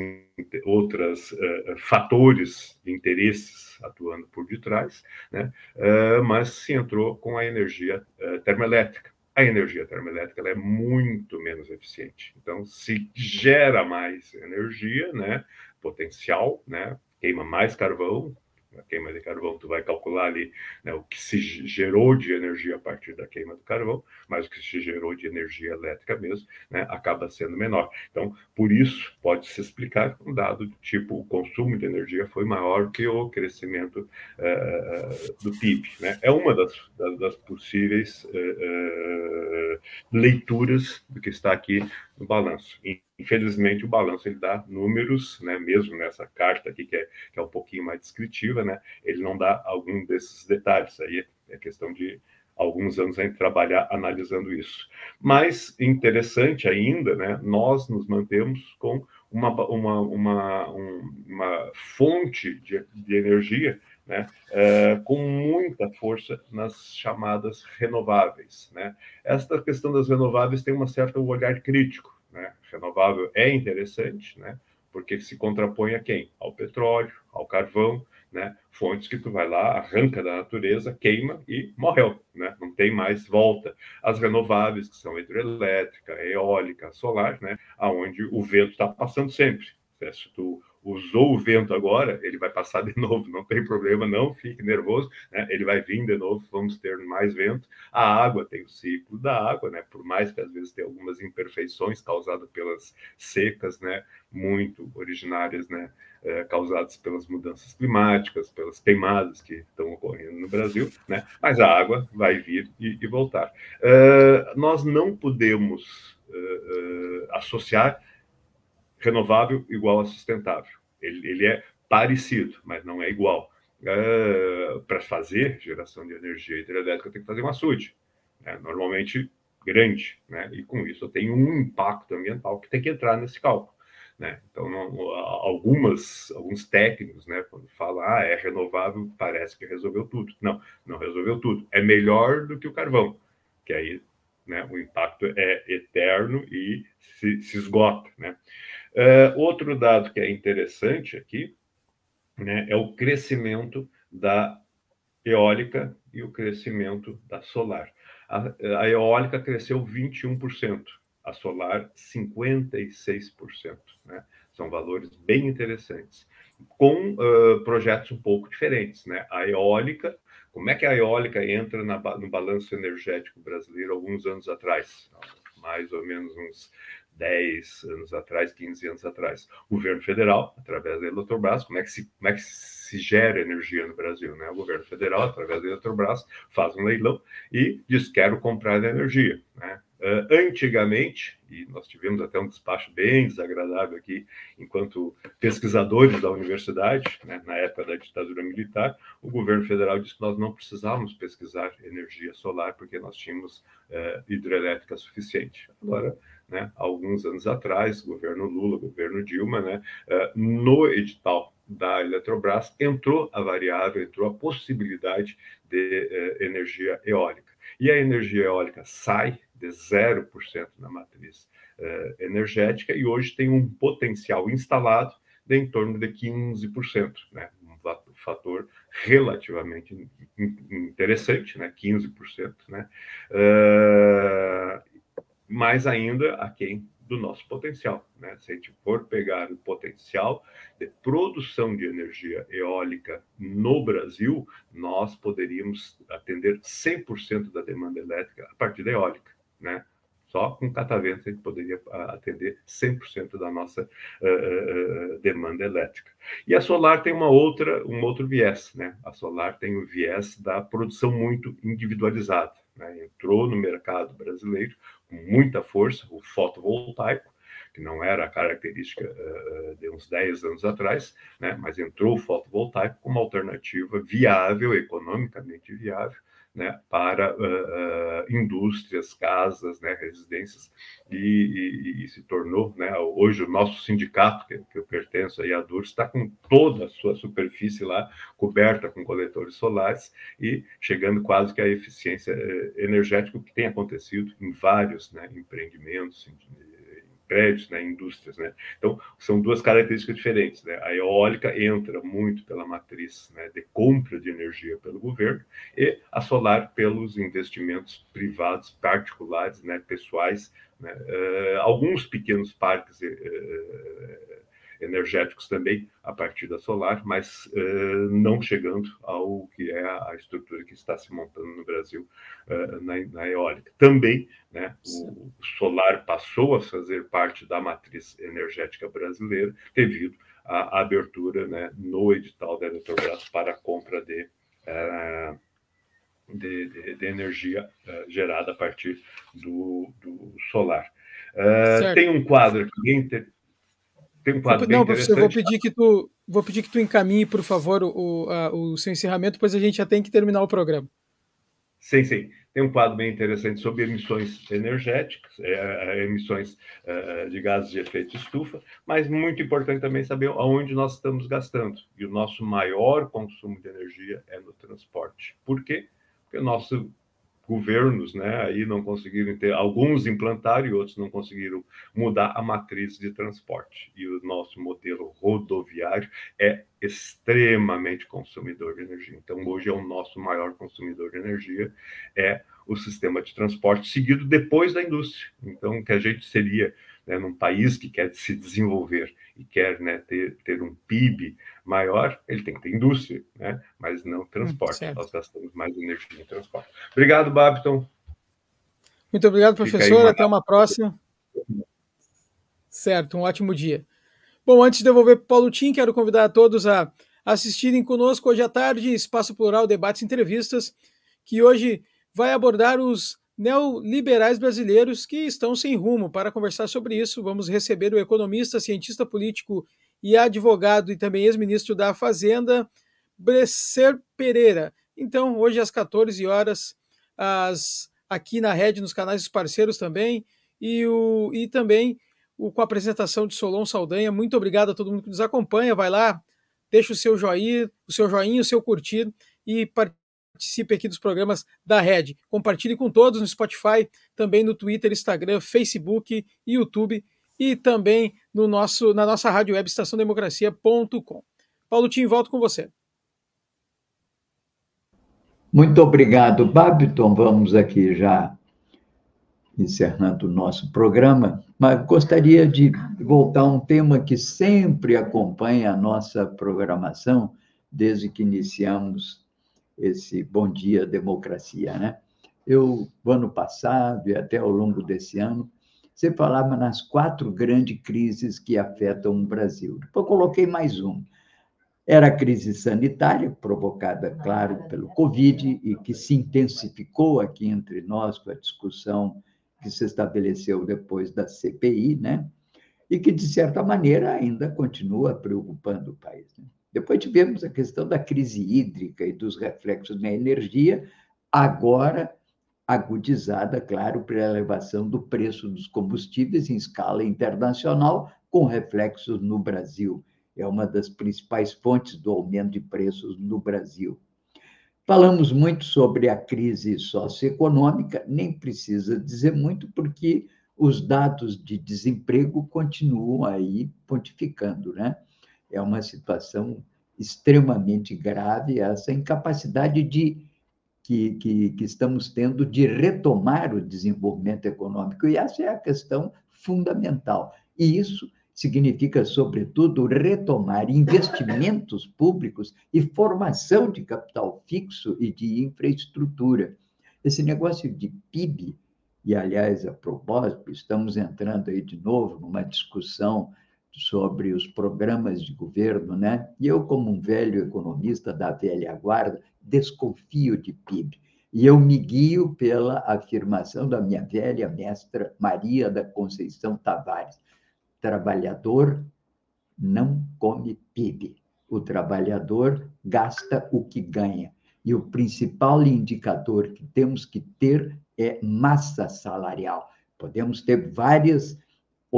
outras uh, fatores de interesses atuando por detrás, né? Uh, mas se entrou com a energia uh, termoelétrica. A energia termoelétrica é muito menos eficiente. Então, se gera mais energia, né? potencial, né? queima mais carvão, a queima de carvão, tu vai calcular ali né, o que se gerou de energia a partir da queima do carvão, mas o que se gerou de energia elétrica mesmo, né, acaba sendo menor. Então, por isso, pode se explicar um dado tipo, o consumo de energia foi maior que o crescimento uh, do PIB. Né? É uma das, das, das possíveis uh, leituras do que está aqui no balanço. Infelizmente, o balanço ele dá números, né, mesmo nessa carta aqui, que é, que é um pouquinho mais descritiva, né, ele não dá algum desses detalhes. Aí é questão de alguns anos a trabalhar analisando isso. Mas interessante ainda, né, nós nos mantemos com uma, uma, uma, uma fonte de, de energia né, é, com muita força nas chamadas renováveis. Né? Esta questão das renováveis tem uma certa olhar crítico, né? Renovável é interessante, né? Porque se contrapõe a quem? Ao petróleo, ao carvão, né? Fontes que tu vai lá, arranca da natureza, queima e morreu, né? Não tem mais volta. As renováveis, que são hidrelétrica, eólica, solar, né? Aonde o vento está passando sempre. Se tu usou o vento agora, ele vai passar de novo, não tem problema, não fique nervoso, né? ele vai vir de novo, vamos ter mais vento. A água tem o ciclo da água, né? por mais que às vezes tenha algumas imperfeições causadas pelas secas, né? muito originárias, né? É, causadas pelas mudanças climáticas, pelas queimadas que estão ocorrendo no Brasil, né? mas a água vai vir e, e voltar. Uh, nós não podemos uh, uh, associar renovável igual a sustentável. Ele, ele é parecido, mas não é igual. Uh, para fazer geração de energia hidrelétrica, tem que fazer um açude, né? normalmente grande, né? e com isso tem um impacto ambiental que tem que entrar nesse cálculo. Né? Então, não, algumas, alguns técnicos, né, quando falam, ah, é renovável, parece que resolveu tudo. Não, não resolveu tudo. É melhor do que o carvão, que aí né, o impacto é eterno e se, se esgota. Né? Uh, outro dado que é interessante aqui né, é o crescimento da eólica e o crescimento da solar. A, a eólica cresceu 21%, a solar 56%. Né? São valores bem interessantes, com uh, projetos um pouco diferentes. Né? A eólica, como é que a eólica entra na, no balanço energético brasileiro alguns anos atrás? Mais ou menos uns 10 anos atrás, 15 anos atrás. O governo federal, através da Eletrobras, como é que se, como é que se gera energia no Brasil? Né? O governo federal, através da Eletrobras, faz um leilão e diz: quero comprar energia. Né? Uh, antigamente, e nós tivemos até um despacho bem desagradável aqui, enquanto pesquisadores da universidade, né, na época da ditadura militar, o governo federal disse que nós não precisávamos pesquisar energia solar porque nós tínhamos uh, hidrelétrica suficiente. Agora, né, alguns anos atrás, governo Lula, governo Dilma, né, uh, no edital da Eletrobras entrou a variável, entrou a possibilidade de energia eólica. E a energia eólica sai de 0% na matriz uh, energética e hoje tem um potencial instalado de em torno de 15%, né? um fator relativamente interessante, né? 15%, né? Uh, mais ainda aquém do nosso potencial. Né? Se a gente for pegar o potencial de produção de energia eólica no Brasil, nós poderíamos atender 100% da demanda elétrica a partir da eólica né? Só com catavento a gente poderia ah, atender 100% da nossa uh, uh, demanda elétrica. E a solar tem uma outra, um outro viés, né? A solar tem o viés da produção muito individualizada. Né? Entrou no mercado brasileiro muita força o fotovoltaico, que não era a característica uh, de uns 10 anos atrás, né? mas entrou o fotovoltaico como alternativa viável, economicamente viável, né, para uh, uh, indústrias, casas, né, residências, e, e, e, se tornou, né, hoje o nosso sindicato, que, que eu pertenço aí, a DURS, está com toda a sua superfície lá coberta com coletores solares e chegando quase que à eficiência uh, energética, que tem acontecido em vários né, empreendimentos, em, prédios, né, indústrias, né? Então, são duas características diferentes, né? A eólica entra muito pela matriz né, de compra de energia pelo governo e a solar pelos investimentos privados, particulares, né, pessoais, né? Uh, alguns pequenos parques uh, energéticos também a partir da solar, mas uh, não chegando ao que é a estrutura que está se montando no Brasil uh, na, na, eólica. Também né, o, o solar passou a fazer parte da matriz energética brasileira devido à, abertura né, no edital da Eletrobras para a compra de, uh, de, de, de, energia gerada a partir do, do solar. tem um quadro aqui tem um Não, professor, vou pedir que tu vou pedir que tu encaminhe, por favor, o, a, o seu encerramento, pois a gente já tem que terminar o programa. Sim, sim. Tem um quadro bem interessante sobre emissões energéticas, é, é emissões é, de gases de efeito estufa, mas muito importante também saber aonde nós estamos gastando. E o nosso maior consumo de energia é no transporte. Por quê? Porque o nosso governos, né, aí não conseguiram ter, alguns implantaram e outros não conseguiram mudar a matriz de transporte. E o nosso modelo rodoviário é extremamente consumidor de energia. Então, hoje é o nosso maior consumidor de energia, é o sistema de transporte, seguido depois da indústria. Então, que a gente seria né, num país que quer se desenvolver e quer né, ter, ter um PIB maior, ele tem que ter indústria, né, mas não transporte. Hum, Nós gastamos mais energia em transporte. Obrigado, Babiton. Muito obrigado, professor. Uma... Até uma próxima. Certo, um ótimo dia. Bom, antes de devolver para o Paulo Tim, quero convidar a todos a assistirem conosco hoje à tarde, Espaço Plural Debates e Entrevistas, que hoje vai abordar os neoliberais brasileiros que estão sem rumo. Para conversar sobre isso, vamos receber o economista, cientista político e advogado e também ex-ministro da Fazenda, Bresser Pereira. Então, hoje às 14 horas, as, aqui na rede, nos canais dos parceiros também, e, o, e também o, com a apresentação de Solon Saldanha. Muito obrigado a todo mundo que nos acompanha. Vai lá, deixa o seu joinha, o seu joinha, o seu curtir e participe participe aqui dos programas da Rede. Compartilhe com todos no Spotify, também no Twitter, Instagram, Facebook YouTube e também no nosso, na nossa rádio web estaçãodemocracia.com. Paulo Tim, volto com você. Muito obrigado, Babiton. Vamos aqui já encerrando o nosso programa, mas gostaria de voltar a um tema que sempre acompanha a nossa programação desde que iniciamos esse Bom Dia Democracia, né? Eu, no ano passado e até ao longo desse ano, você falava nas quatro grandes crises que afetam o Brasil. Depois coloquei mais uma. Era a crise sanitária, provocada, claro, pelo Covid, e que se intensificou aqui entre nós com a discussão que se estabeleceu depois da CPI, né? E que, de certa maneira, ainda continua preocupando o país. Né? Depois tivemos a questão da crise hídrica e dos reflexos na energia, agora agudizada, claro, pela elevação do preço dos combustíveis em escala internacional, com reflexos no Brasil. É uma das principais fontes do aumento de preços no Brasil. Falamos muito sobre a crise socioeconômica, nem precisa dizer muito, porque os dados de desemprego continuam aí pontificando, né? É uma situação extremamente grave, essa incapacidade de que, que, que, estamos tendo de retomar o desenvolvimento econômico. E essa é a questão fundamental. E isso significa, sobretudo, retomar investimentos públicos e formação de capital fixo e de infraestrutura. Esse negócio de PIB, e aliás, a propósito, estamos entrando aí de novo numa discussão sobre os programas de governo, né? E eu, como um velho economista da velha guarda, desconfio de PIB. E eu me guio pela afirmação da minha velha mestra Maria da Conceição Tavares: trabalhador não come PIB. O trabalhador gasta o que ganha. E o principal indicador que temos que ter é massa salarial. Podemos ter várias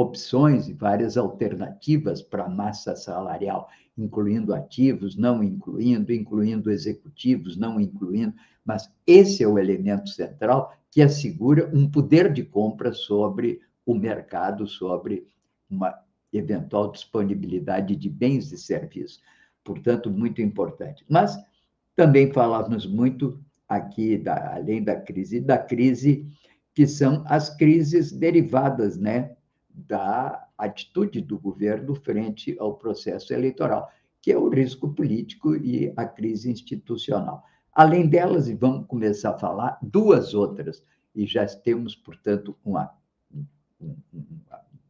opções e várias alternativas para a massa salarial, incluindo ativos, não incluindo, incluindo executivos, não incluindo, mas esse é o elemento central que assegura um poder de compra sobre o mercado, sobre uma eventual disponibilidade de bens e serviços. Portanto, muito importante. Mas também falamos muito aqui, da, além da crise, da crise que são as crises derivadas, né, da atitude do governo frente ao processo eleitoral, que é o risco político e a crise institucional. Além delas, e vamos começar a falar, duas outras, e já temos, portanto, uma, um, um,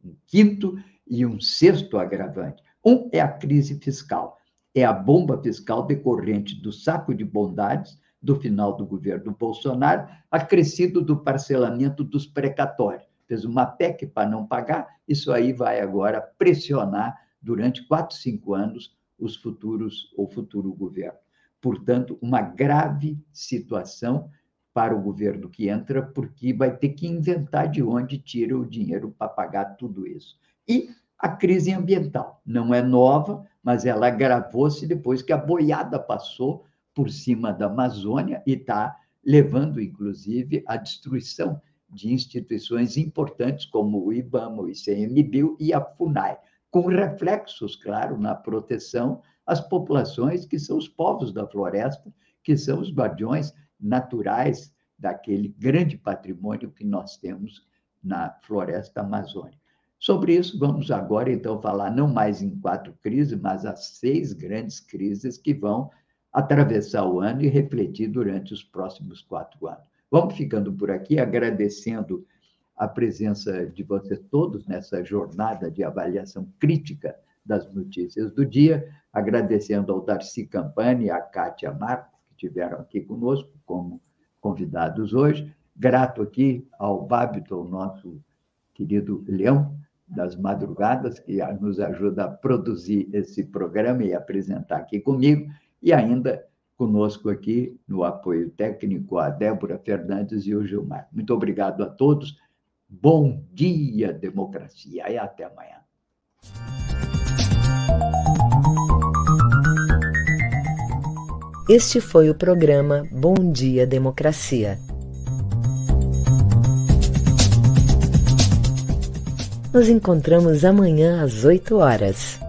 um quinto e um sexto agravante. Um é a crise fiscal, é a bomba fiscal decorrente do saco de bondades do final do governo Bolsonaro, acrescido do parcelamento dos precatórios fez uma PEC para não pagar, isso aí vai agora pressionar durante quatro, cinco anos os futuros, o futuro governo. Portanto, uma grave situação para o governo que entra, porque vai ter que inventar de onde tira o dinheiro para pagar tudo isso. E a crise ambiental não é nova, mas ela agravou-se depois que a boiada passou por cima da Amazônia e está levando, inclusive, à destruição de instituições importantes como o IBAMA, o ICMBio e a FUNAI, com reflexos, claro, na proteção às populações que são os povos da floresta, que são os guardiões naturais daquele grande patrimônio que nós temos na floresta amazônica. Sobre isso, vamos agora, então, falar não mais em quatro crises, mas as seis grandes crises que vão atravessar o ano e refletir durante os próximos quatro anos. Vamos ficando por aqui, agradecendo a presença de vocês todos nessa jornada de avaliação crítica das notícias do dia, agradecendo ao Darcy Campani e à Kátia Marcos, que estiveram aqui conosco como convidados hoje. Grato aqui ao Babiton, nosso querido Leão das Madrugadas, que nos ajuda a produzir esse programa e apresentar aqui comigo, e ainda conosco aqui no apoio técnico a Débora Fernandes e o Gilmar. Muito obrigado a todos. Bom dia, democracia, e até amanhã. Este foi o programa Bom Dia Democracia. Nos encontramos amanhã às 8 horas.